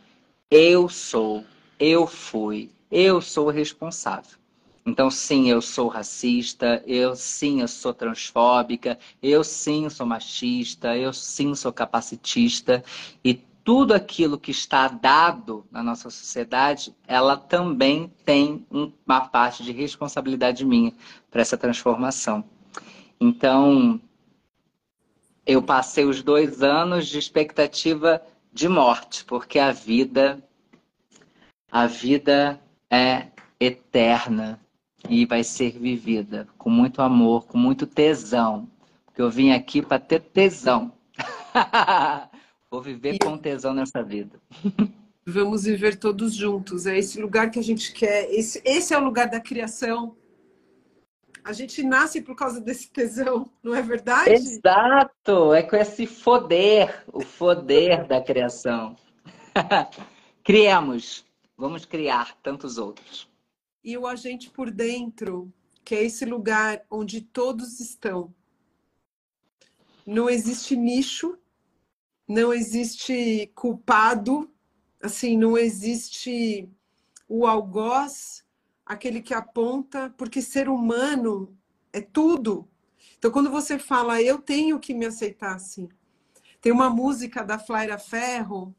Eu sou, eu fui, eu sou responsável. Então, sim, eu sou racista, eu sim, eu sou transfóbica, eu sim sou machista, eu sim sou capacitista. E tudo aquilo que está dado na nossa sociedade, ela também tem uma parte de responsabilidade minha para essa transformação. Então, eu passei os dois anos de expectativa de morte, porque a vida, a vida é eterna e vai ser vivida com muito amor, com muito tesão. Porque eu vim aqui para ter tesão. <laughs> Vou viver e... com tesão nessa vida. Vamos viver todos juntos. É esse lugar que a gente quer. Esse, esse é o lugar da criação. A gente nasce por causa desse tesão, não é verdade? Exato! É com esse foder, o foder da criação. <laughs> Criemos. Vamos criar tantos outros e o agente por dentro, que é esse lugar onde todos estão. Não existe nicho, não existe culpado, assim, não existe o algoz, aquele que aponta, porque ser humano é tudo. Então, quando você fala, eu tenho que me aceitar assim. Tem uma música da Flaira Ferro,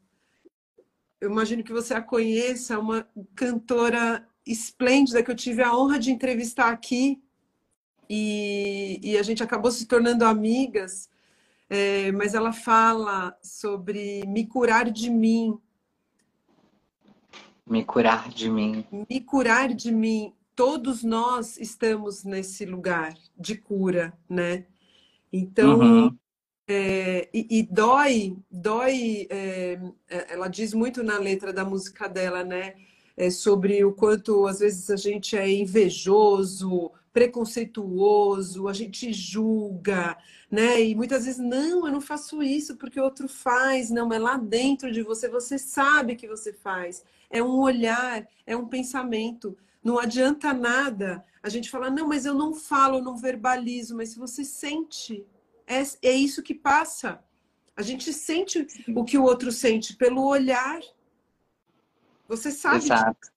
eu imagino que você a conheça, uma cantora esplêndida que eu tive a honra de entrevistar aqui e, e a gente acabou se tornando amigas, é, mas ela fala sobre me curar de mim. Me curar de mim. Me curar de mim. Todos nós estamos nesse lugar de cura, né? Então, uhum. É, e, e, dói, dói. É, ela diz muito na letra da música dela, né? é, sobre o quanto às vezes a gente é invejoso, preconceituoso, a gente julga, né? E muitas vezes, não, eu não faço isso porque o outro faz, não, é lá dentro de você, você sabe que você faz. É um olhar, é um pensamento. Não adianta nada a gente falar, não, mas eu não falo, não verbalizo, mas se você sente, é, é isso que passa. A gente sente o que o outro sente pelo olhar, você sabe. Exato.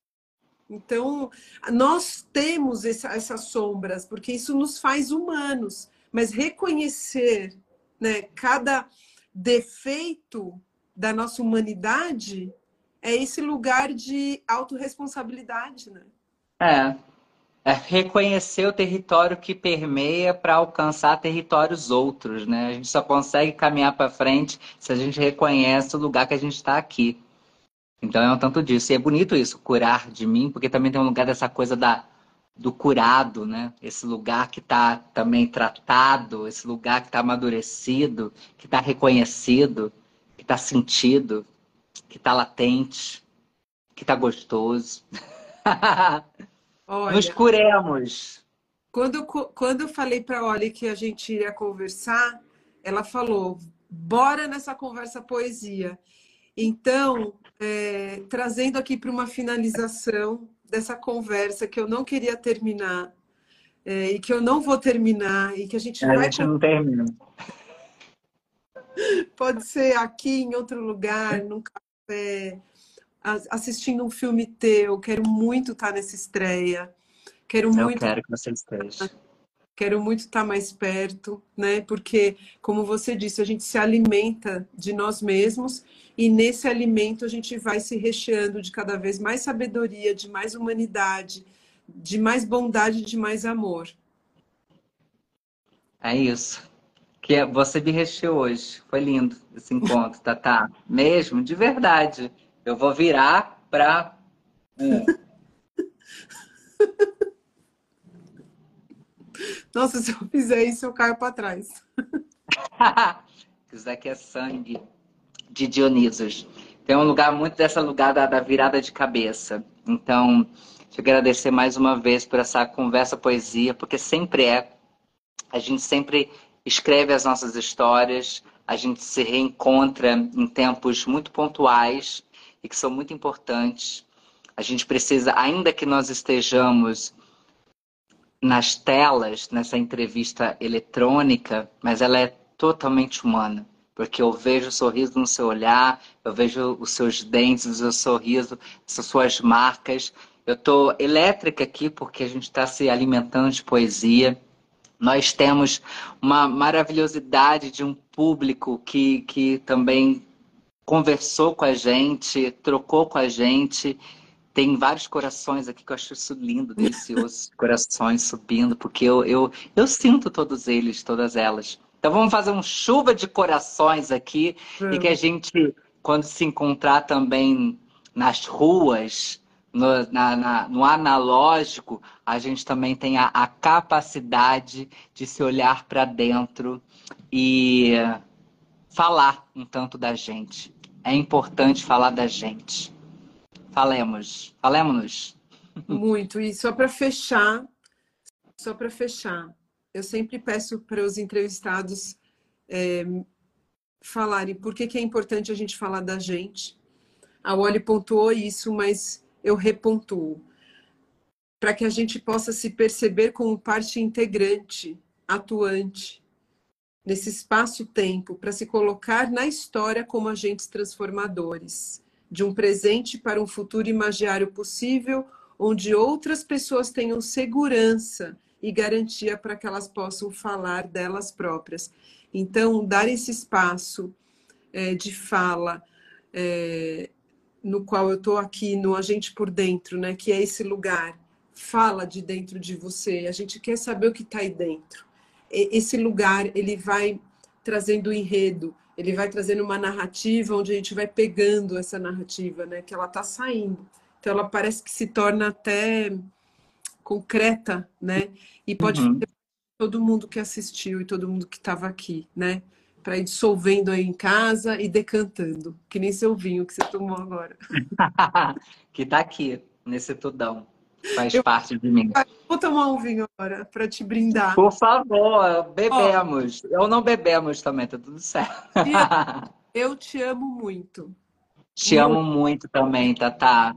Então, nós temos essa, essas sombras, porque isso nos faz humanos. Mas reconhecer né, cada defeito da nossa humanidade é esse lugar de autorresponsabilidade, né? É. é reconhecer o território que permeia para alcançar territórios outros, né? A gente só consegue caminhar para frente se a gente reconhece o lugar que a gente está aqui. Então é um tanto disso. E é bonito isso, curar de mim, porque também tem um lugar dessa coisa da, do curado, né? Esse lugar que está também tratado, esse lugar que está amadurecido, que está reconhecido, que está sentido, que está latente, que está gostoso. <laughs> Olha, Nos curemos. Quando, quando eu falei para a Oli que a gente iria conversar, ela falou: bora nessa conversa poesia. Então, é, trazendo aqui para uma finalização dessa conversa que eu não queria terminar é, e que eu não vou terminar e que a gente a vai. Gente não termina. <laughs> Pode ser aqui, em outro lugar, num café, assistindo um filme teu, quero muito estar nessa estreia. Quero muito. Eu quero que você esteja. Quero muito estar mais perto, né? Porque, como você disse, a gente se alimenta de nós mesmos e nesse alimento a gente vai se recheando de cada vez mais sabedoria, de mais humanidade, de mais bondade, de mais amor. É isso. Que é, você me recheou hoje. Foi lindo esse encontro, Tatá. Mesmo, de verdade. Eu vou virar para. <laughs> Nossa, se eu fizer isso, eu caio para trás. <laughs> isso aqui é sangue de Dionísios. Tem um lugar muito dessa lugar da, da virada de cabeça. Então, te agradecer mais uma vez por essa conversa poesia, porque sempre é. A gente sempre escreve as nossas histórias, a gente se reencontra em tempos muito pontuais e que são muito importantes. A gente precisa, ainda que nós estejamos nas telas, nessa entrevista eletrônica, mas ela é totalmente humana. Porque eu vejo o sorriso no seu olhar, eu vejo os seus dentes, o seu sorriso, as suas marcas. Eu estou elétrica aqui porque a gente está se alimentando de poesia. Nós temos uma maravilhosidade de um público que, que também conversou com a gente, trocou com a gente. Tem vários corações aqui que eu acho isso lindo, delicioso. <laughs> corações subindo, porque eu, eu, eu sinto todos eles, todas elas. Então vamos fazer um chuva de corações aqui hum. e que a gente, quando se encontrar também nas ruas, no, na, na, no analógico, a gente também tem a, a capacidade de se olhar para dentro e falar um tanto da gente é importante falar da gente. Falemos, falemos-nos. Muito. E só para fechar, só para fechar, eu sempre peço para os entrevistados é, falarem por que, que é importante a gente falar da gente. A Wally pontuou isso, mas eu repontuo. Para que a gente possa se perceber como parte integrante, atuante, nesse espaço-tempo para se colocar na história como agentes transformadores, de um presente para um futuro imaginário possível, onde outras pessoas tenham segurança e garantia para que elas possam falar delas próprias. Então, dar esse espaço é, de fala, é, no qual eu estou aqui, no Agente por Dentro, né, que é esse lugar, fala de dentro de você, a gente quer saber o que está aí dentro esse lugar ele vai trazendo enredo, ele vai trazendo uma narrativa onde a gente vai pegando essa narrativa, né? Que ela está saindo. Então ela parece que se torna até concreta, né? E pode uhum. todo mundo que assistiu e todo mundo que estava aqui, né? Para ir dissolvendo aí em casa e decantando, que nem seu vinho que você tomou agora. <laughs> que está aqui, nesse tudão. Faz eu, parte de mim. Vou tomar um vinho agora para te brindar. Por favor, bebemos. Oh. Eu não bebemos também, tá tudo certo. Eu te amo muito. Te muito. amo muito também, Tatá.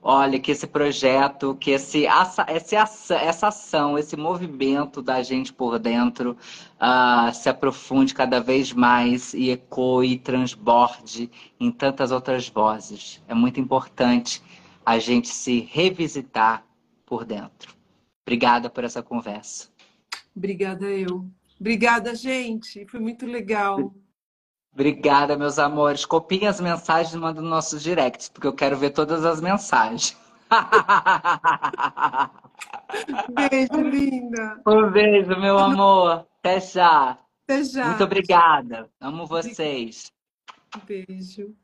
Olha, que esse projeto, que esse, essa, essa ação, esse movimento da gente por dentro uh, se aprofunde cada vez mais e ecoe e transborde em tantas outras vozes. É muito importante a gente se revisitar por dentro. Obrigada por essa conversa. Obrigada eu. Obrigada, gente. Foi muito legal. Obrigada, meus amores. Copiem as mensagens e mandem no nossos directs, porque eu quero ver todas as mensagens. Beijo, linda. Um beijo, meu amor. Até já. Até já. Muito obrigada. Amo vocês. Beijo.